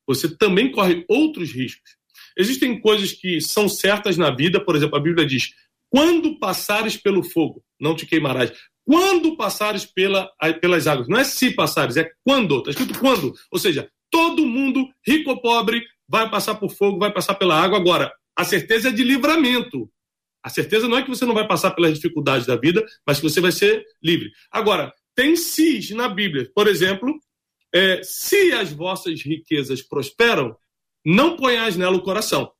Speaker 4: você também corre outros riscos. Existem coisas que são certas na vida, por exemplo, a Bíblia diz: quando passares pelo fogo, não te queimarás. Quando passares pela, pelas águas. Não é se passares, é quando. Está escrito quando. Ou seja, todo mundo, rico ou pobre, vai passar por fogo, vai passar pela água. Agora, a certeza é de livramento. A certeza não é que você não vai passar pelas dificuldades da vida, mas que você vai ser livre. Agora, tem sis na Bíblia. Por exemplo, é, se as vossas riquezas prosperam, não ponhais nela o coração.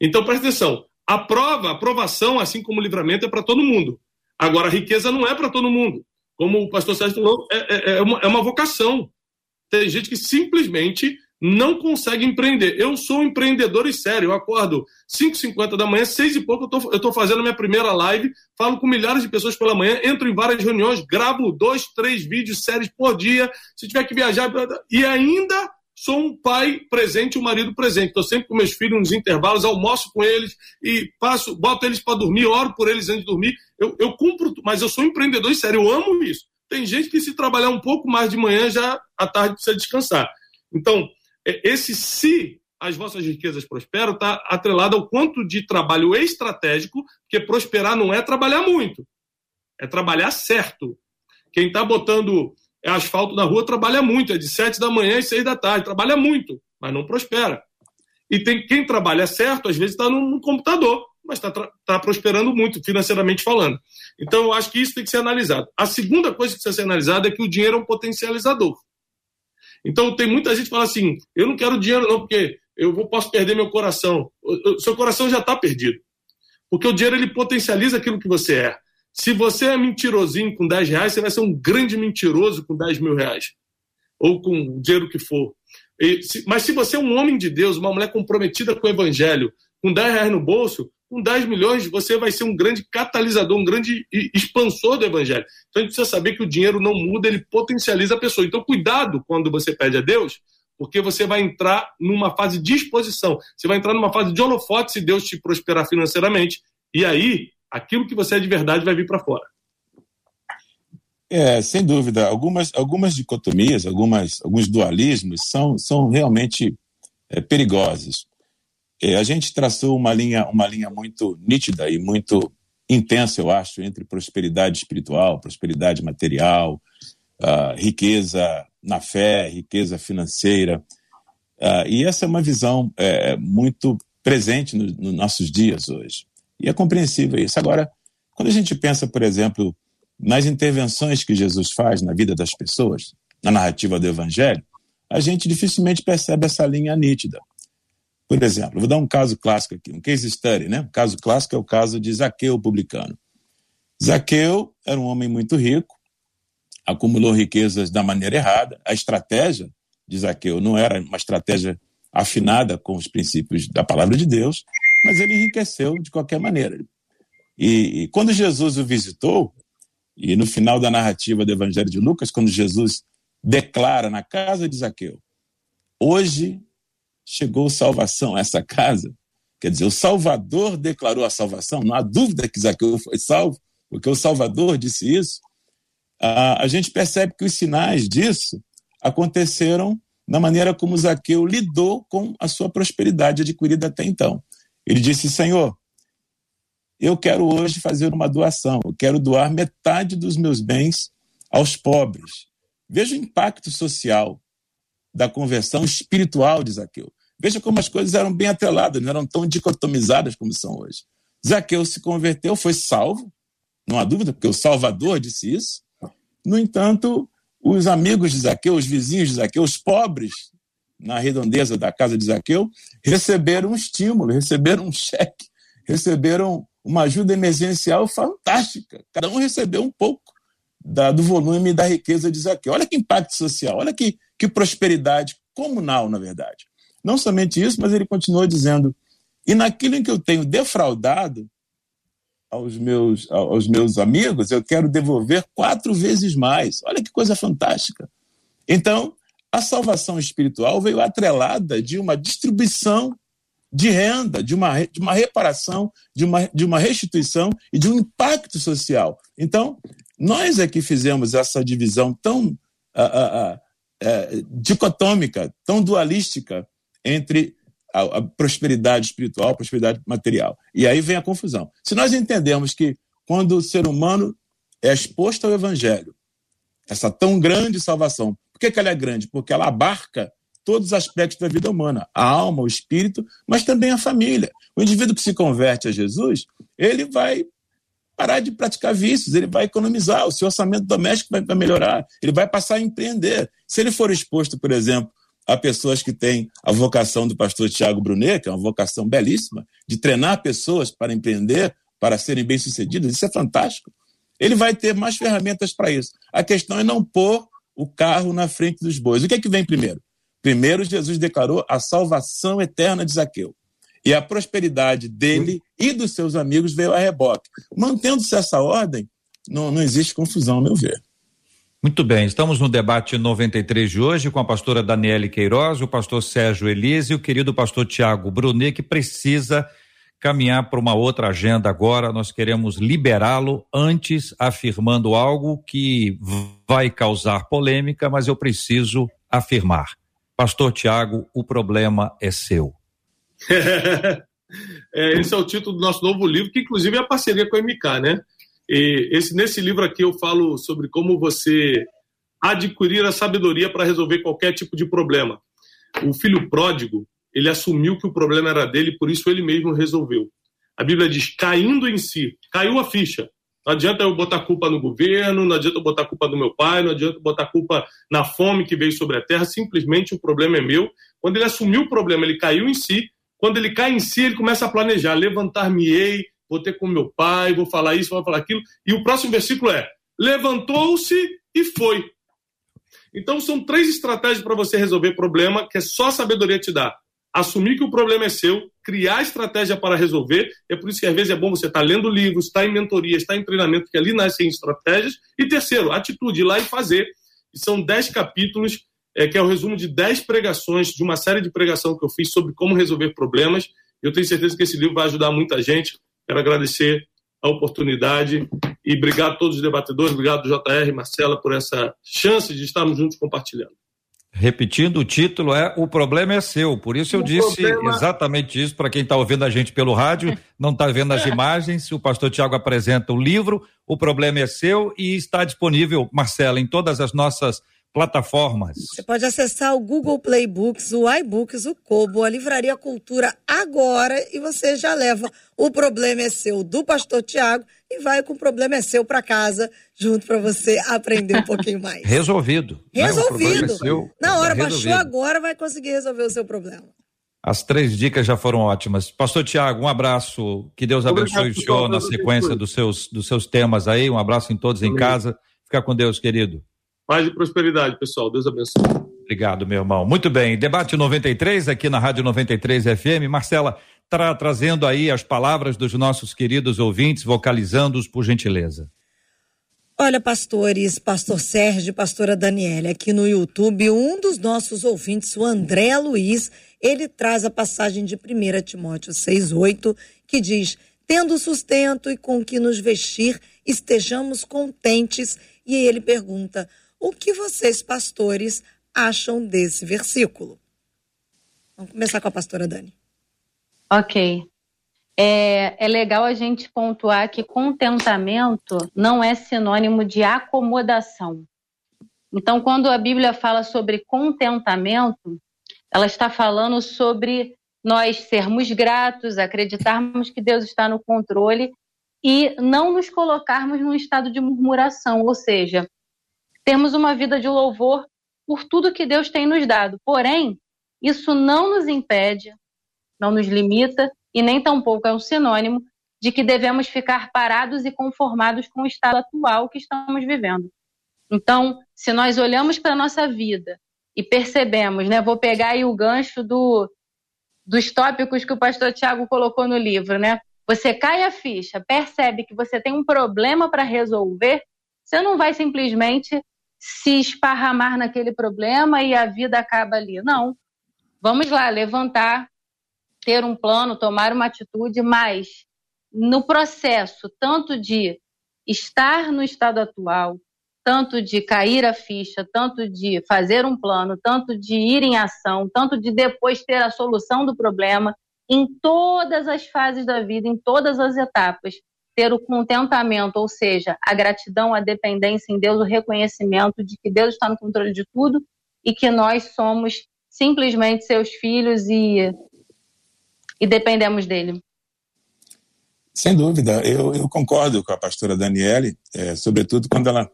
Speaker 4: Então, presta atenção. A prova, a aprovação, assim como o livramento, é para todo mundo. Agora, a riqueza não é para todo mundo. Como o pastor Sérgio falou, é, é, é, uma, é uma vocação. Tem gente que simplesmente não consegue empreender. Eu sou um empreendedor e sério. Eu acordo 5h50 da manhã, 6 e pouco, eu estou fazendo minha primeira live, falo com milhares de pessoas pela manhã, entro em várias reuniões, gravo dois, três vídeos, séries por dia. Se tiver que viajar, e ainda sou um pai presente, um marido presente. Estou sempre com meus filhos nos intervalos, almoço com eles e passo, boto eles para dormir, oro por eles antes de dormir. Eu, eu cumpro, mas eu sou empreendedor sério, eu amo isso. Tem gente que se trabalhar um pouco mais de manhã, já à tarde precisa descansar. Então, é, esse se as vossas riquezas prosperam está atrelado ao quanto de trabalho estratégico, porque prosperar não é trabalhar muito, é trabalhar certo. Quem está botando asfalto na rua, trabalha muito, é de sete da manhã e seis da tarde, trabalha muito, mas não prospera. E tem quem trabalha certo, às vezes está no, computador, mas está tá prosperando muito, financeiramente falando. Então, eu acho que isso tem que ser analisado. A segunda coisa que precisa ser analisada é que o dinheiro é um potencializador. Então, tem muita gente que fala assim: eu não quero dinheiro, não, porque eu posso perder meu coração. O, o seu coração já está perdido. Porque o dinheiro ele potencializa aquilo que você é. Se você é mentirosinho com 10 reais, você vai ser um grande mentiroso com 10 mil reais. Ou com o dinheiro que for. E, se, mas se você é um homem de Deus, uma mulher comprometida com o evangelho, com 10 reais no bolso, com 10 milhões, você vai ser um grande catalisador, um grande expansor do evangelho. Então a gente precisa saber que o dinheiro não muda, ele potencializa a pessoa. Então, cuidado quando você pede a Deus, porque você vai entrar numa fase de exposição. Você vai entrar numa fase de holofote se Deus te prosperar financeiramente. E aí, aquilo que você é de verdade vai vir para fora.
Speaker 3: É, sem dúvida. Algumas, algumas dicotomias, algumas, alguns dualismos são, são realmente é, perigosos. É, a gente traçou uma linha, uma linha muito nítida e muito intensa, eu acho, entre prosperidade espiritual, prosperidade material, uh, riqueza na fé, riqueza financeira. Uh, e essa é uma visão é, muito presente nos no nossos dias hoje. E é compreensível isso. Agora, quando a gente pensa, por exemplo, nas intervenções que Jesus faz na vida das pessoas, na narrativa do Evangelho, a gente dificilmente percebe essa linha nítida. Por exemplo, vou dar um caso clássico aqui, um case study, né? Um caso clássico é o caso de Zaqueu, publicano. Zaqueu era um homem muito rico, acumulou riquezas da maneira errada. A estratégia de Zaqueu não era uma estratégia afinada com os princípios da palavra de Deus, mas ele enriqueceu de qualquer maneira. E, e quando Jesus o visitou, e no final da narrativa do Evangelho de Lucas, quando Jesus declara na casa de Zaqueu: Hoje chegou salvação a essa casa. Quer dizer, o Salvador declarou a salvação, não há dúvida que Zaqueu foi salvo, porque o Salvador disse isso. a gente percebe que os sinais disso aconteceram na maneira como Zaqueu lidou com a sua prosperidade adquirida até então. Ele disse: Senhor, eu quero hoje fazer uma doação, eu quero doar metade dos meus bens aos pobres. Veja o impacto social da conversão espiritual de Zaqueu. Veja como as coisas eram bem atreladas, não eram tão dicotomizadas como são hoje. Zaqueu se converteu, foi salvo, não há dúvida, porque o Salvador disse isso. No entanto, os amigos de Zaqueu, os vizinhos de Zaqueu, os pobres na redondeza da casa de Zaqueu, receberam um estímulo, receberam um cheque, receberam uma ajuda emergencial fantástica. Cada um recebeu um pouco da, do volume da riqueza de Zaqueu. Olha que impacto social, olha que, que prosperidade comunal, na verdade. Não somente isso, mas ele continuou dizendo: e naquilo em que eu tenho defraudado aos meus, aos meus amigos, eu quero devolver quatro vezes mais. Olha que coisa fantástica. Então, a salvação espiritual veio atrelada de uma distribuição de renda, de uma, de uma reparação, de uma, de uma restituição e de um impacto social. Então, nós é que fizemos essa divisão tão uh, dicotômica, tão dualística entre a, a, prosperidade espiritual, a prosperidade material. E aí vem a confusão. Se nós entendemos que quando o ser humano é exposto ao evangelho, essa tão grande salvação, por que, que ela é grande? Porque ela abarca todos os aspectos da vida humana, a alma, o espírito, mas também a família. O indivíduo que se converte a Jesus, ele vai parar de praticar vícios, ele vai economizar, o seu orçamento doméstico vai melhorar, ele vai passar a empreender. Se ele for exposto, por exemplo, a pessoas que têm a vocação do pastor Tiago Brunet, que é uma vocação belíssima, de treinar pessoas para empreender, para serem bem-sucedidas, isso é fantástico. Ele vai ter mais ferramentas para isso. A questão é não pôr o carro na frente dos bois. O que é que vem primeiro? Primeiro, Jesus declarou a salvação eterna de Zaqueu. E a prosperidade dele e dos seus amigos veio a reboque. Mantendo-se essa ordem, não, não existe confusão, ao meu ver.
Speaker 1: Muito bem, estamos no debate 93 de hoje com a pastora Daniele Queiroz, o pastor Sérgio Elise e o querido pastor Tiago Brunet, que precisa caminhar para uma outra agenda agora. Nós queremos liberá-lo antes, afirmando algo que vai causar polêmica, mas eu preciso afirmar. Pastor Tiago, o problema é seu.
Speaker 4: é, esse é o título do nosso novo livro, que inclusive é a parceria com a MK, né? E esse, nesse livro aqui eu falo sobre como você adquirir a sabedoria para resolver qualquer tipo de problema. O filho pródigo, ele assumiu que o problema era dele, por isso ele mesmo resolveu. A Bíblia diz: caindo em si, caiu a ficha. Não adianta eu botar culpa no governo, não adianta eu botar culpa no meu pai, não adianta eu botar culpa na fome que veio sobre a terra, simplesmente o problema é meu. Quando ele assumiu o problema, ele caiu em si. Quando ele cai em si, ele começa a planejar: levantar-me-ei, vou ter com meu pai, vou falar isso, vou falar aquilo. E o próximo versículo é: levantou-se e foi. Então são três estratégias para você resolver problema que é só a sabedoria te dá. Assumir que o problema é seu, criar estratégia para resolver. É por isso que às vezes é bom você estar tá lendo livros, estar tá em mentoria, estar em treinamento, que ali nascem estratégias. E terceiro, atitude, ir lá e fazer. E são dez capítulos, é, que é o resumo de dez pregações, de uma série de pregação que eu fiz sobre como resolver problemas. Eu tenho certeza que esse livro vai ajudar muita gente. Quero agradecer a oportunidade e obrigado a todos os debatedores, obrigado JR, Marcela, por essa chance de estarmos juntos compartilhando.
Speaker 1: Repetindo, o título é O Problema é Seu. Por isso eu o disse problema... exatamente isso para quem está ouvindo a gente pelo rádio, não está vendo as imagens. O pastor Tiago apresenta o livro O Problema é Seu e está disponível, Marcela, em todas as nossas plataformas.
Speaker 2: Você pode acessar o Google Play Books, o iBooks, o Kobo, a Livraria Cultura agora e você já leva o problema é seu do Pastor Tiago e vai com o problema é seu para casa junto para você aprender um pouquinho mais.
Speaker 1: Resolvido.
Speaker 2: Né? Resolvido. É seu, Na hora, é baixou agora, vai conseguir resolver o seu problema.
Speaker 1: As três dicas já foram ótimas. Pastor Tiago, um abraço. Que Deus abençoe Obrigado, o senhor na sequência dos seus, dos seus temas aí. Um abraço em todos em casa. Fica com Deus, querido.
Speaker 4: Paz e prosperidade, pessoal. Deus abençoe.
Speaker 1: Obrigado, meu irmão. Muito bem. Debate 93 aqui na Rádio 93 FM. Marcela, tra trazendo aí as palavras dos nossos queridos ouvintes, vocalizando-os por gentileza.
Speaker 2: Olha, pastores, pastor Sérgio, pastora Daniela, aqui no YouTube, um dos nossos ouvintes, o André Luiz, ele traz a passagem de 1 Timóteo 6,8, que diz: Tendo sustento e com que nos vestir, estejamos contentes. E ele pergunta: o que vocês, pastores, acham desse versículo? Vamos começar com a pastora Dani.
Speaker 5: Ok. É, é legal a gente pontuar que contentamento não é sinônimo de acomodação. Então, quando a Bíblia fala sobre contentamento, ela está falando sobre nós sermos gratos, acreditarmos que Deus está no controle e não nos colocarmos num estado de murmuração, ou seja, temos uma vida de louvor por tudo que Deus tem nos dado. Porém, isso não nos impede, não nos limita e nem tampouco é um sinônimo de que devemos ficar parados e conformados com o estado atual que estamos vivendo. Então, se nós olhamos para a nossa vida e percebemos, né, vou pegar aí o gancho do, dos tópicos que o pastor Tiago colocou no livro, né? Você cai a ficha, percebe que você tem um problema para resolver, você não vai simplesmente se esparramar naquele problema e a vida acaba ali. Não. Vamos lá, levantar, ter um plano, tomar uma atitude, mas no processo, tanto de estar no estado atual, tanto de cair a ficha, tanto de fazer um plano, tanto de ir em ação, tanto de depois ter a solução do problema, em todas as fases da vida, em todas as etapas, ter o contentamento, ou seja, a gratidão, a dependência em Deus, o reconhecimento de que Deus está no controle de tudo e que nós somos simplesmente seus filhos e, e dependemos dele.
Speaker 3: Sem dúvida, eu, eu concordo com a pastora Daniele, é, sobretudo quando ela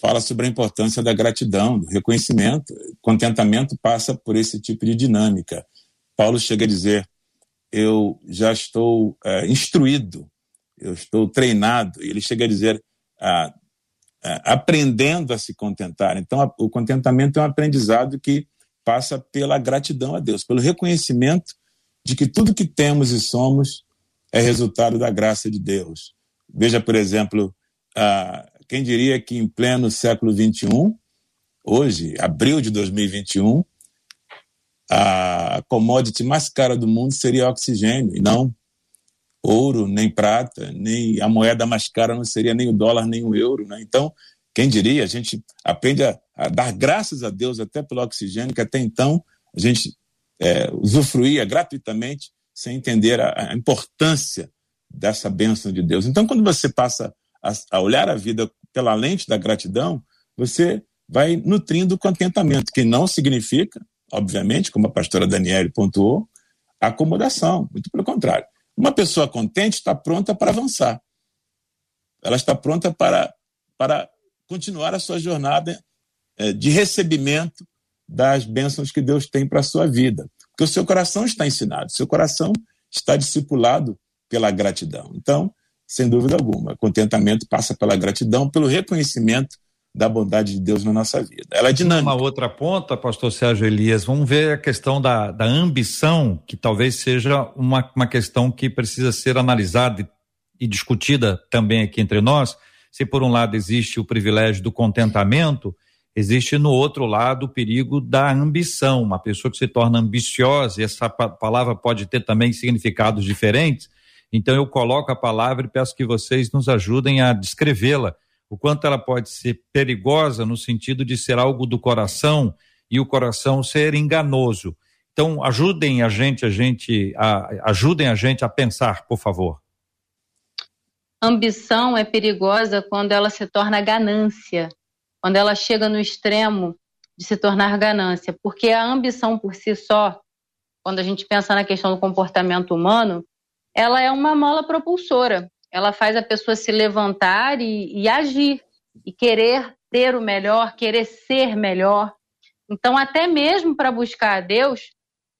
Speaker 3: fala sobre a importância da gratidão, do reconhecimento. Contentamento passa por esse tipo de dinâmica. Paulo chega a dizer: Eu já estou é, instruído eu estou treinado. E ele chega a dizer, ah, ah, aprendendo a se contentar. Então, a, o contentamento é um aprendizado que passa pela gratidão a Deus, pelo reconhecimento de que tudo que temos e somos é resultado da graça de Deus. Veja, por exemplo, ah, quem diria que em pleno século XXI, hoje, abril de 2021, a commodity mais cara do mundo seria oxigênio, e não ouro, nem prata, nem a moeda mais cara não seria nem o dólar, nem o euro. Né? Então, quem diria, a gente aprende a, a, dar graças a Deus até pelo oxigênio, que até então a gente é, usufruía gratuitamente, sem entender a, a, importância dessa bênção de Deus. Então, quando você passa a, a olhar a vida pela lente da gratidão, você vai nutrindo o contentamento, que não significa, obviamente, como a pastora Daniele pontuou, acomodação, muito pelo contrário. Uma pessoa contente está pronta para avançar. Ela está pronta para, para continuar a sua jornada é, de recebimento das bênçãos que Deus tem para a sua vida. Porque o seu coração está ensinado, seu coração está discipulado pela gratidão. Então, sem dúvida alguma, contentamento passa pela gratidão, pelo reconhecimento da bondade de Deus na nossa vida. Ela é dinâmica.
Speaker 1: Uma outra ponta, pastor Sérgio Elias, vamos ver a questão da, da ambição, que talvez seja uma, uma questão que precisa ser analisada e, e discutida também aqui entre nós. Se por um lado existe o privilégio do contentamento, existe no outro lado o perigo da ambição, uma pessoa que se torna ambiciosa, e essa palavra pode ter também significados diferentes. Então eu coloco a palavra e peço que vocês nos ajudem a descrevê-la o quanto ela pode ser perigosa no sentido de ser algo do coração e o coração ser enganoso. Então, ajudem a gente, a gente, a, ajudem a gente a pensar, por favor.
Speaker 5: Ambição é perigosa quando ela se torna ganância. quando ela chega no extremo de se tornar ganância, porque a ambição por si só, quando a gente pensa na questão do comportamento humano, ela é uma mola propulsora. Ela faz a pessoa se levantar e, e agir, e querer ter o melhor, querer ser melhor. Então, até mesmo para buscar a Deus,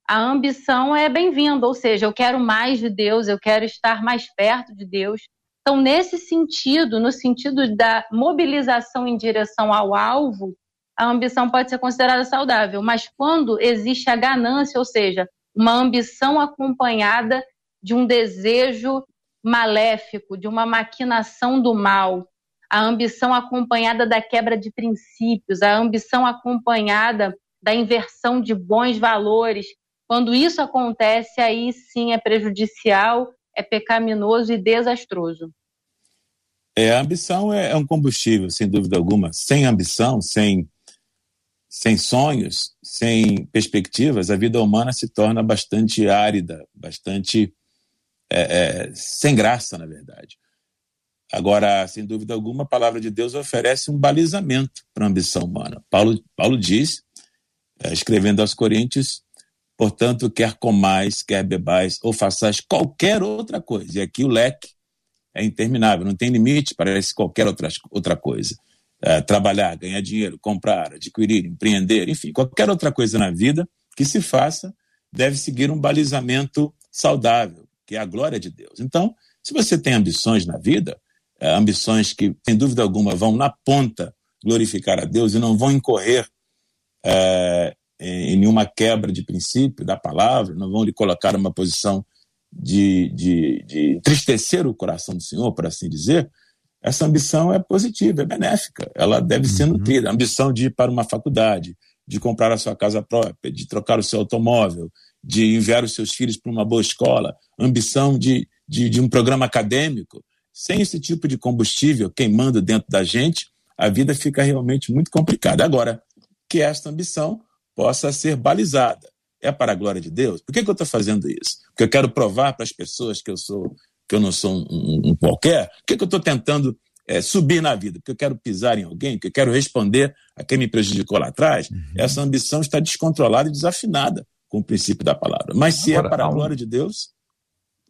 Speaker 5: a ambição é bem-vinda, ou seja, eu quero mais de Deus, eu quero estar mais perto de Deus. Então, nesse sentido, no sentido da mobilização em direção ao alvo, a ambição pode ser considerada saudável, mas quando existe a ganância, ou seja, uma ambição acompanhada de um desejo maléfico, de uma maquinação do mal, a ambição acompanhada da quebra de princípios, a ambição acompanhada da inversão de bons valores. Quando isso acontece, aí sim é prejudicial, é pecaminoso e desastroso.
Speaker 3: É, a ambição é, é um combustível, sem dúvida alguma. Sem ambição, sem sem sonhos, sem perspectivas, a vida humana se torna bastante árida, bastante é, é, sem graça, na verdade. Agora, sem dúvida alguma, a palavra de Deus oferece um balizamento para a ambição humana. Paulo, Paulo diz, é, escrevendo aos Coríntios, portanto, quer comais, quer bebais, ou façais qualquer outra coisa. E aqui o leque é interminável, não tem limite para qualquer outra, outra coisa é, trabalhar, ganhar dinheiro, comprar, adquirir, empreender, enfim, qualquer outra coisa na vida que se faça deve seguir um balizamento saudável, que é a glória de Deus. Então, se você tem ambições na vida, é, ambições que, sem dúvida alguma, vão na ponta glorificar a Deus e não vão incorrer é, em nenhuma quebra de princípio da palavra, não vão lhe colocar numa posição de, de, de entristecer o coração do Senhor, por assim dizer, essa ambição é positiva, é benéfica, ela deve ser uhum. nutrida. A ambição de ir para uma faculdade, de comprar a sua casa própria, de trocar o seu automóvel, de enviar os seus filhos para uma boa escola, ambição de, de, de um programa acadêmico. Sem esse tipo de combustível queimando dentro da gente, a vida fica realmente muito complicada. Agora, que esta ambição possa ser balizada. É para a glória de Deus? Por que, que eu estou fazendo isso? Porque eu quero provar para as pessoas que eu sou que eu não sou um, um, um qualquer, por que, que eu estou tentando é, subir na vida? Porque eu quero pisar em alguém, porque eu quero responder a quem me prejudicou lá atrás. Uhum. Essa ambição está descontrolada e desafinada com o princípio da palavra. Mas se é Agora, é para a glória de Deus,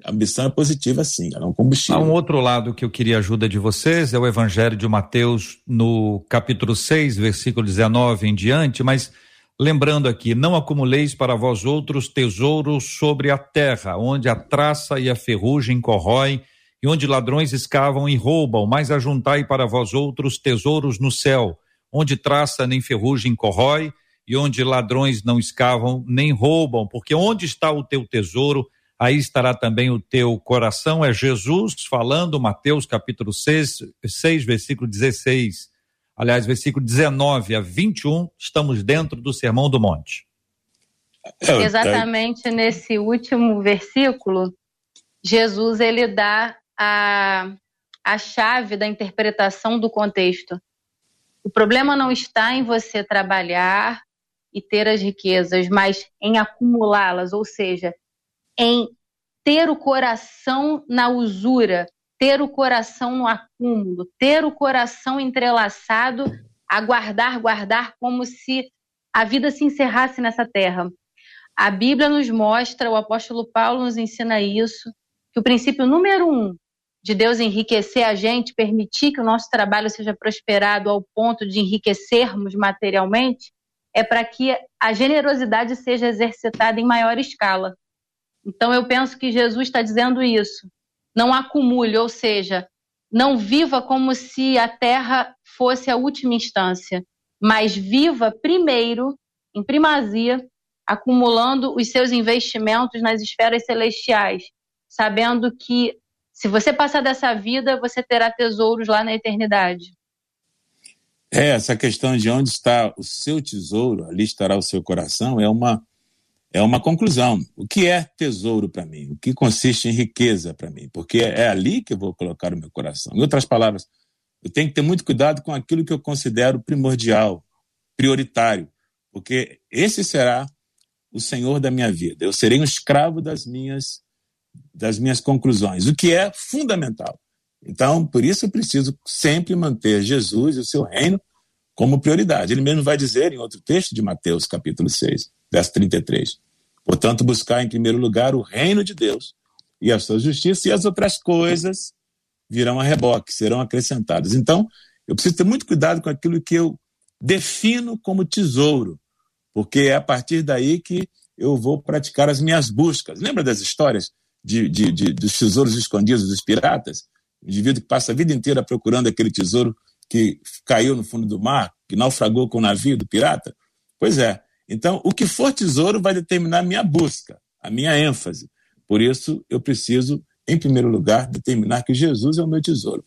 Speaker 3: a ambição é positiva sim, ela é um combustível.
Speaker 1: Há um outro lado que eu queria ajuda de vocês, é o Evangelho de Mateus, no capítulo 6, versículo 19 em diante, mas Lembrando aqui, não acumuleis para vós outros tesouros sobre a terra, onde a traça e a ferrugem corroem, e onde ladrões escavam e roubam, mas ajuntai para vós outros tesouros no céu, onde traça nem ferrugem corrói, e onde ladrões não escavam nem roubam, porque onde está o teu tesouro, aí estará também o teu coração. É Jesus falando, Mateus capítulo 6, 6 versículo 16 aliás, versículo 19 a 21, estamos dentro do Sermão do Monte.
Speaker 5: É, Exatamente nesse último versículo, Jesus ele dá a, a chave da interpretação do contexto. O problema não está em você trabalhar e ter as riquezas, mas em acumulá-las, ou seja, em ter o coração na usura, ter o coração no acúmulo, ter o coração entrelaçado a guardar, guardar como se a vida se encerrasse nessa terra. A Bíblia nos mostra, o apóstolo Paulo nos ensina isso, que o princípio número um de Deus enriquecer a gente, permitir que o nosso trabalho seja prosperado ao ponto de enriquecermos materialmente, é para que a generosidade seja exercitada em maior escala. Então eu penso que Jesus está dizendo isso não acumule, ou seja, não viva como se a terra fosse a última instância, mas viva primeiro, em primazia, acumulando os seus investimentos nas esferas celestiais, sabendo que se você passar dessa vida, você terá tesouros lá na eternidade.
Speaker 3: É, essa questão de onde está o seu tesouro, ali estará o seu coração, é uma é uma conclusão. O que é tesouro para mim? O que consiste em riqueza para mim? Porque é ali que eu vou colocar o meu coração. Em outras palavras, eu tenho que ter muito cuidado com aquilo que eu considero primordial, prioritário, porque esse será o Senhor da minha vida. Eu serei um escravo das minhas das minhas conclusões, o que é fundamental. Então, por isso eu preciso sempre manter Jesus e o seu reino como prioridade. Ele mesmo vai dizer em outro texto de Mateus, capítulo 6, verso 33. Portanto, buscar em primeiro lugar o reino de Deus e a sua justiça, e as outras coisas virão a reboque, serão acrescentadas. Então, eu preciso ter muito cuidado com aquilo que eu defino como tesouro, porque é a partir daí que eu vou praticar as minhas buscas. Lembra das histórias de, de, de, dos tesouros escondidos dos piratas? Indivíduo que passa a vida inteira procurando aquele tesouro que caiu no fundo do mar, que naufragou com o navio do pirata? Pois é. Então, o que for tesouro vai determinar a minha busca, a minha ênfase. Por isso, eu preciso, em primeiro lugar, determinar que Jesus é o meu tesouro.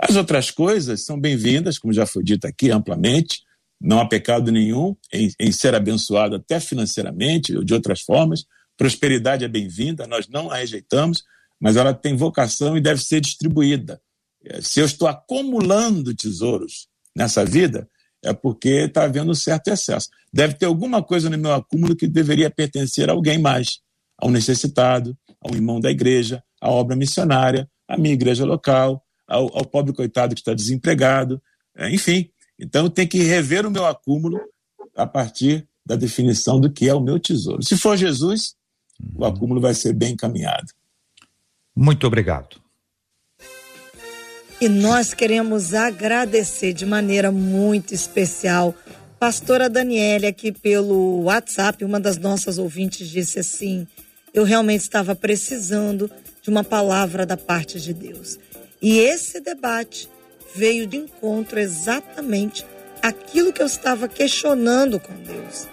Speaker 3: As outras coisas são bem-vindas, como já foi dito aqui amplamente, não há pecado nenhum em, em ser abençoado até financeiramente ou de outras formas. Prosperidade é bem-vinda, nós não a rejeitamos, mas ela tem vocação e deve ser distribuída. É, se eu estou acumulando tesouros nessa vida, é porque está havendo um certo excesso. Deve ter alguma coisa no meu acúmulo que deveria pertencer a alguém mais, a um necessitado, a um irmão da igreja, à obra missionária, à minha igreja local, ao, ao pobre coitado que está desempregado, é, enfim. Então, eu tenho que rever o meu acúmulo a partir da definição do que é o meu tesouro. Se for Jesus, o uhum. acúmulo vai ser bem encaminhado.
Speaker 1: Muito obrigado.
Speaker 2: E nós queremos agradecer de maneira muito especial pastora Daniela aqui pelo WhatsApp, uma das nossas ouvintes disse assim: "Eu realmente estava precisando de uma palavra da parte de Deus". E esse debate veio de encontro exatamente aquilo que eu estava questionando com Deus.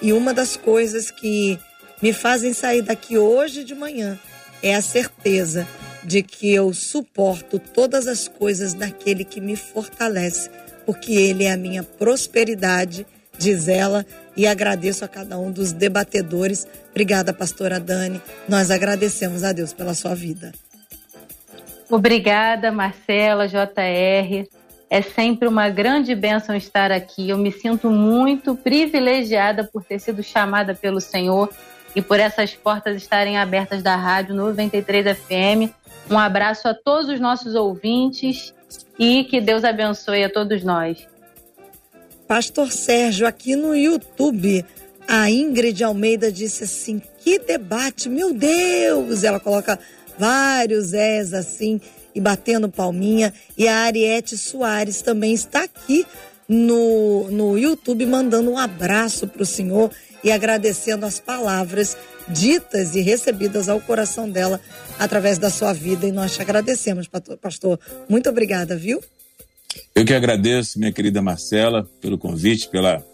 Speaker 2: E uma das coisas que me fazem sair daqui hoje de manhã é a certeza de que eu suporto todas as coisas daquele que me fortalece, porque ele é a minha prosperidade, diz ela, e agradeço a cada um dos debatedores. Obrigada, pastora Dani. Nós agradecemos a Deus pela sua vida.
Speaker 5: Obrigada, Marcela, JR. É sempre uma grande bênção estar aqui. Eu me sinto muito privilegiada por ter sido chamada pelo Senhor e por essas portas estarem abertas da Rádio 93 FM. Um abraço a todos os nossos ouvintes e que Deus abençoe a todos nós.
Speaker 2: Pastor Sérgio, aqui no YouTube, a Ingrid Almeida disse assim: que debate, meu Deus! Ela coloca vários és assim e batendo palminha. E a Ariete Soares também está aqui no, no YouTube mandando um abraço para o senhor e agradecendo as palavras ditas e recebidas ao coração dela através da sua vida. E nós te agradecemos, pastor. Muito obrigada, viu?
Speaker 3: Eu que agradeço, minha querida Marcela, pelo convite, pela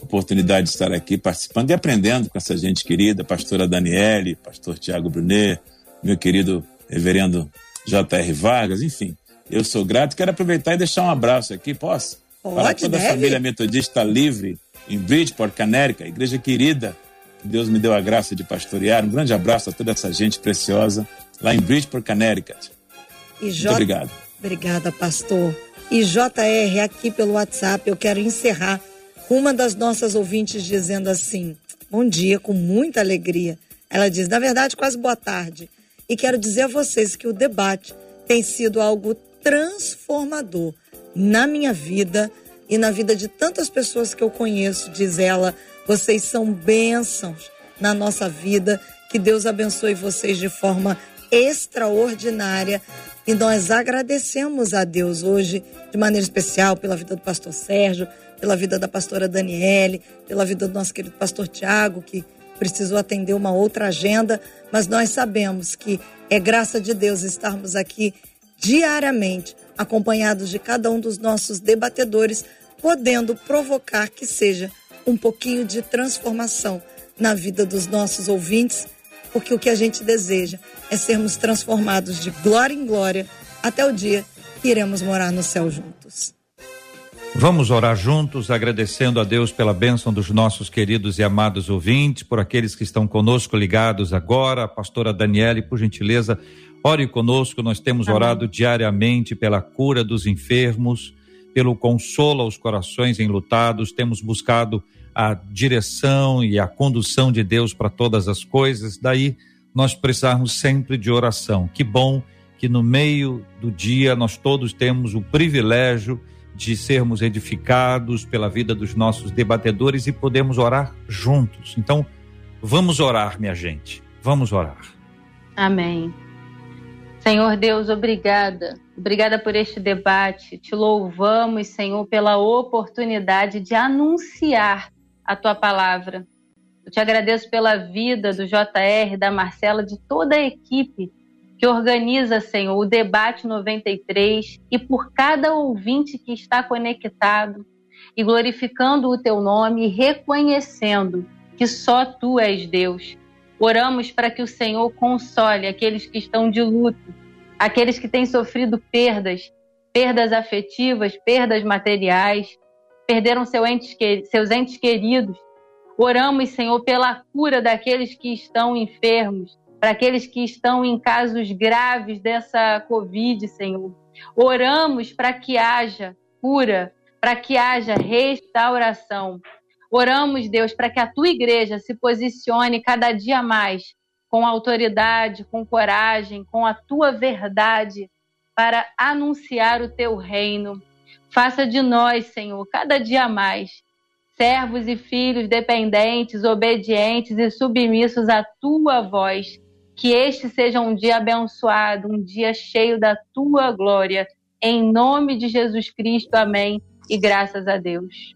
Speaker 3: oportunidade de estar aqui participando e aprendendo com essa gente querida, pastora Daniele, pastor Tiago Brunet, meu querido reverendo J.R. Vargas, enfim. Eu sou grato. Quero aproveitar e deixar um abraço aqui, posso?
Speaker 2: Pode,
Speaker 3: Para toda
Speaker 2: deve.
Speaker 3: a família metodista livre em Bridgeport, Connecticut, igreja querida, que Deus me deu a graça de pastorear. Um grande abraço a toda essa gente preciosa lá em Bridgeport, Connecticut.
Speaker 2: E J...
Speaker 3: Muito obrigado.
Speaker 2: Obrigada, pastor. E JR, aqui pelo WhatsApp, eu quero encerrar com uma das nossas ouvintes dizendo assim: bom dia, com muita alegria. Ela diz, na verdade, quase boa tarde. E quero dizer a vocês que o debate tem sido algo transformador na minha vida e na vida de tantas pessoas que eu conheço, diz ela. Vocês são bênçãos na nossa vida. Que Deus abençoe vocês de forma extraordinária. E nós agradecemos a Deus hoje, de maneira especial, pela vida do pastor Sérgio, pela vida da pastora Daniele, pela vida do nosso querido pastor Tiago, que precisou atender uma outra agenda, mas nós sabemos que é graça de Deus estarmos aqui diariamente, acompanhados de cada um dos nossos debatedores, podendo provocar que seja um pouquinho de transformação na vida dos nossos ouvintes, porque o que a gente deseja é sermos transformados de glória em glória até o dia que iremos morar no céu juntos.
Speaker 1: Vamos orar juntos, agradecendo a Deus pela bênção dos nossos queridos e amados ouvintes, por aqueles que estão conosco ligados agora. A pastora Daniele, por gentileza, ore conosco. Nós temos Amém. orado diariamente pela cura dos enfermos, pelo consolo aos corações enlutados. Temos buscado a direção e a condução de Deus para todas as coisas. Daí nós precisamos sempre de oração. Que bom que no meio do dia nós todos temos o privilégio de sermos edificados pela vida dos nossos debatedores e podemos orar juntos. Então, vamos orar, minha gente. Vamos orar.
Speaker 5: Amém. Senhor Deus, obrigada. Obrigada por este debate. Te louvamos, Senhor, pela oportunidade de anunciar a tua palavra. Eu te agradeço pela vida do JR, da Marcela, de toda a equipe que organiza, Senhor, o Debate 93 e por cada ouvinte que está conectado e glorificando o teu nome e reconhecendo que só tu és Deus. Oramos para que o Senhor console aqueles que estão de luto, aqueles que têm sofrido perdas, perdas afetivas, perdas materiais, perderam seus entes queridos. Oramos, Senhor, pela cura daqueles que estão enfermos, para aqueles que estão em casos graves dessa Covid, Senhor. Oramos para que haja cura, para que haja restauração. Oramos, Deus, para que a tua igreja se posicione cada dia mais com autoridade, com coragem, com a tua verdade para anunciar o teu reino. Faça de nós, Senhor, cada dia mais, servos e filhos dependentes, obedientes e submissos à tua voz. Que este seja um dia abençoado, um dia cheio da tua glória. Em nome de Jesus Cristo, amém. E graças a Deus.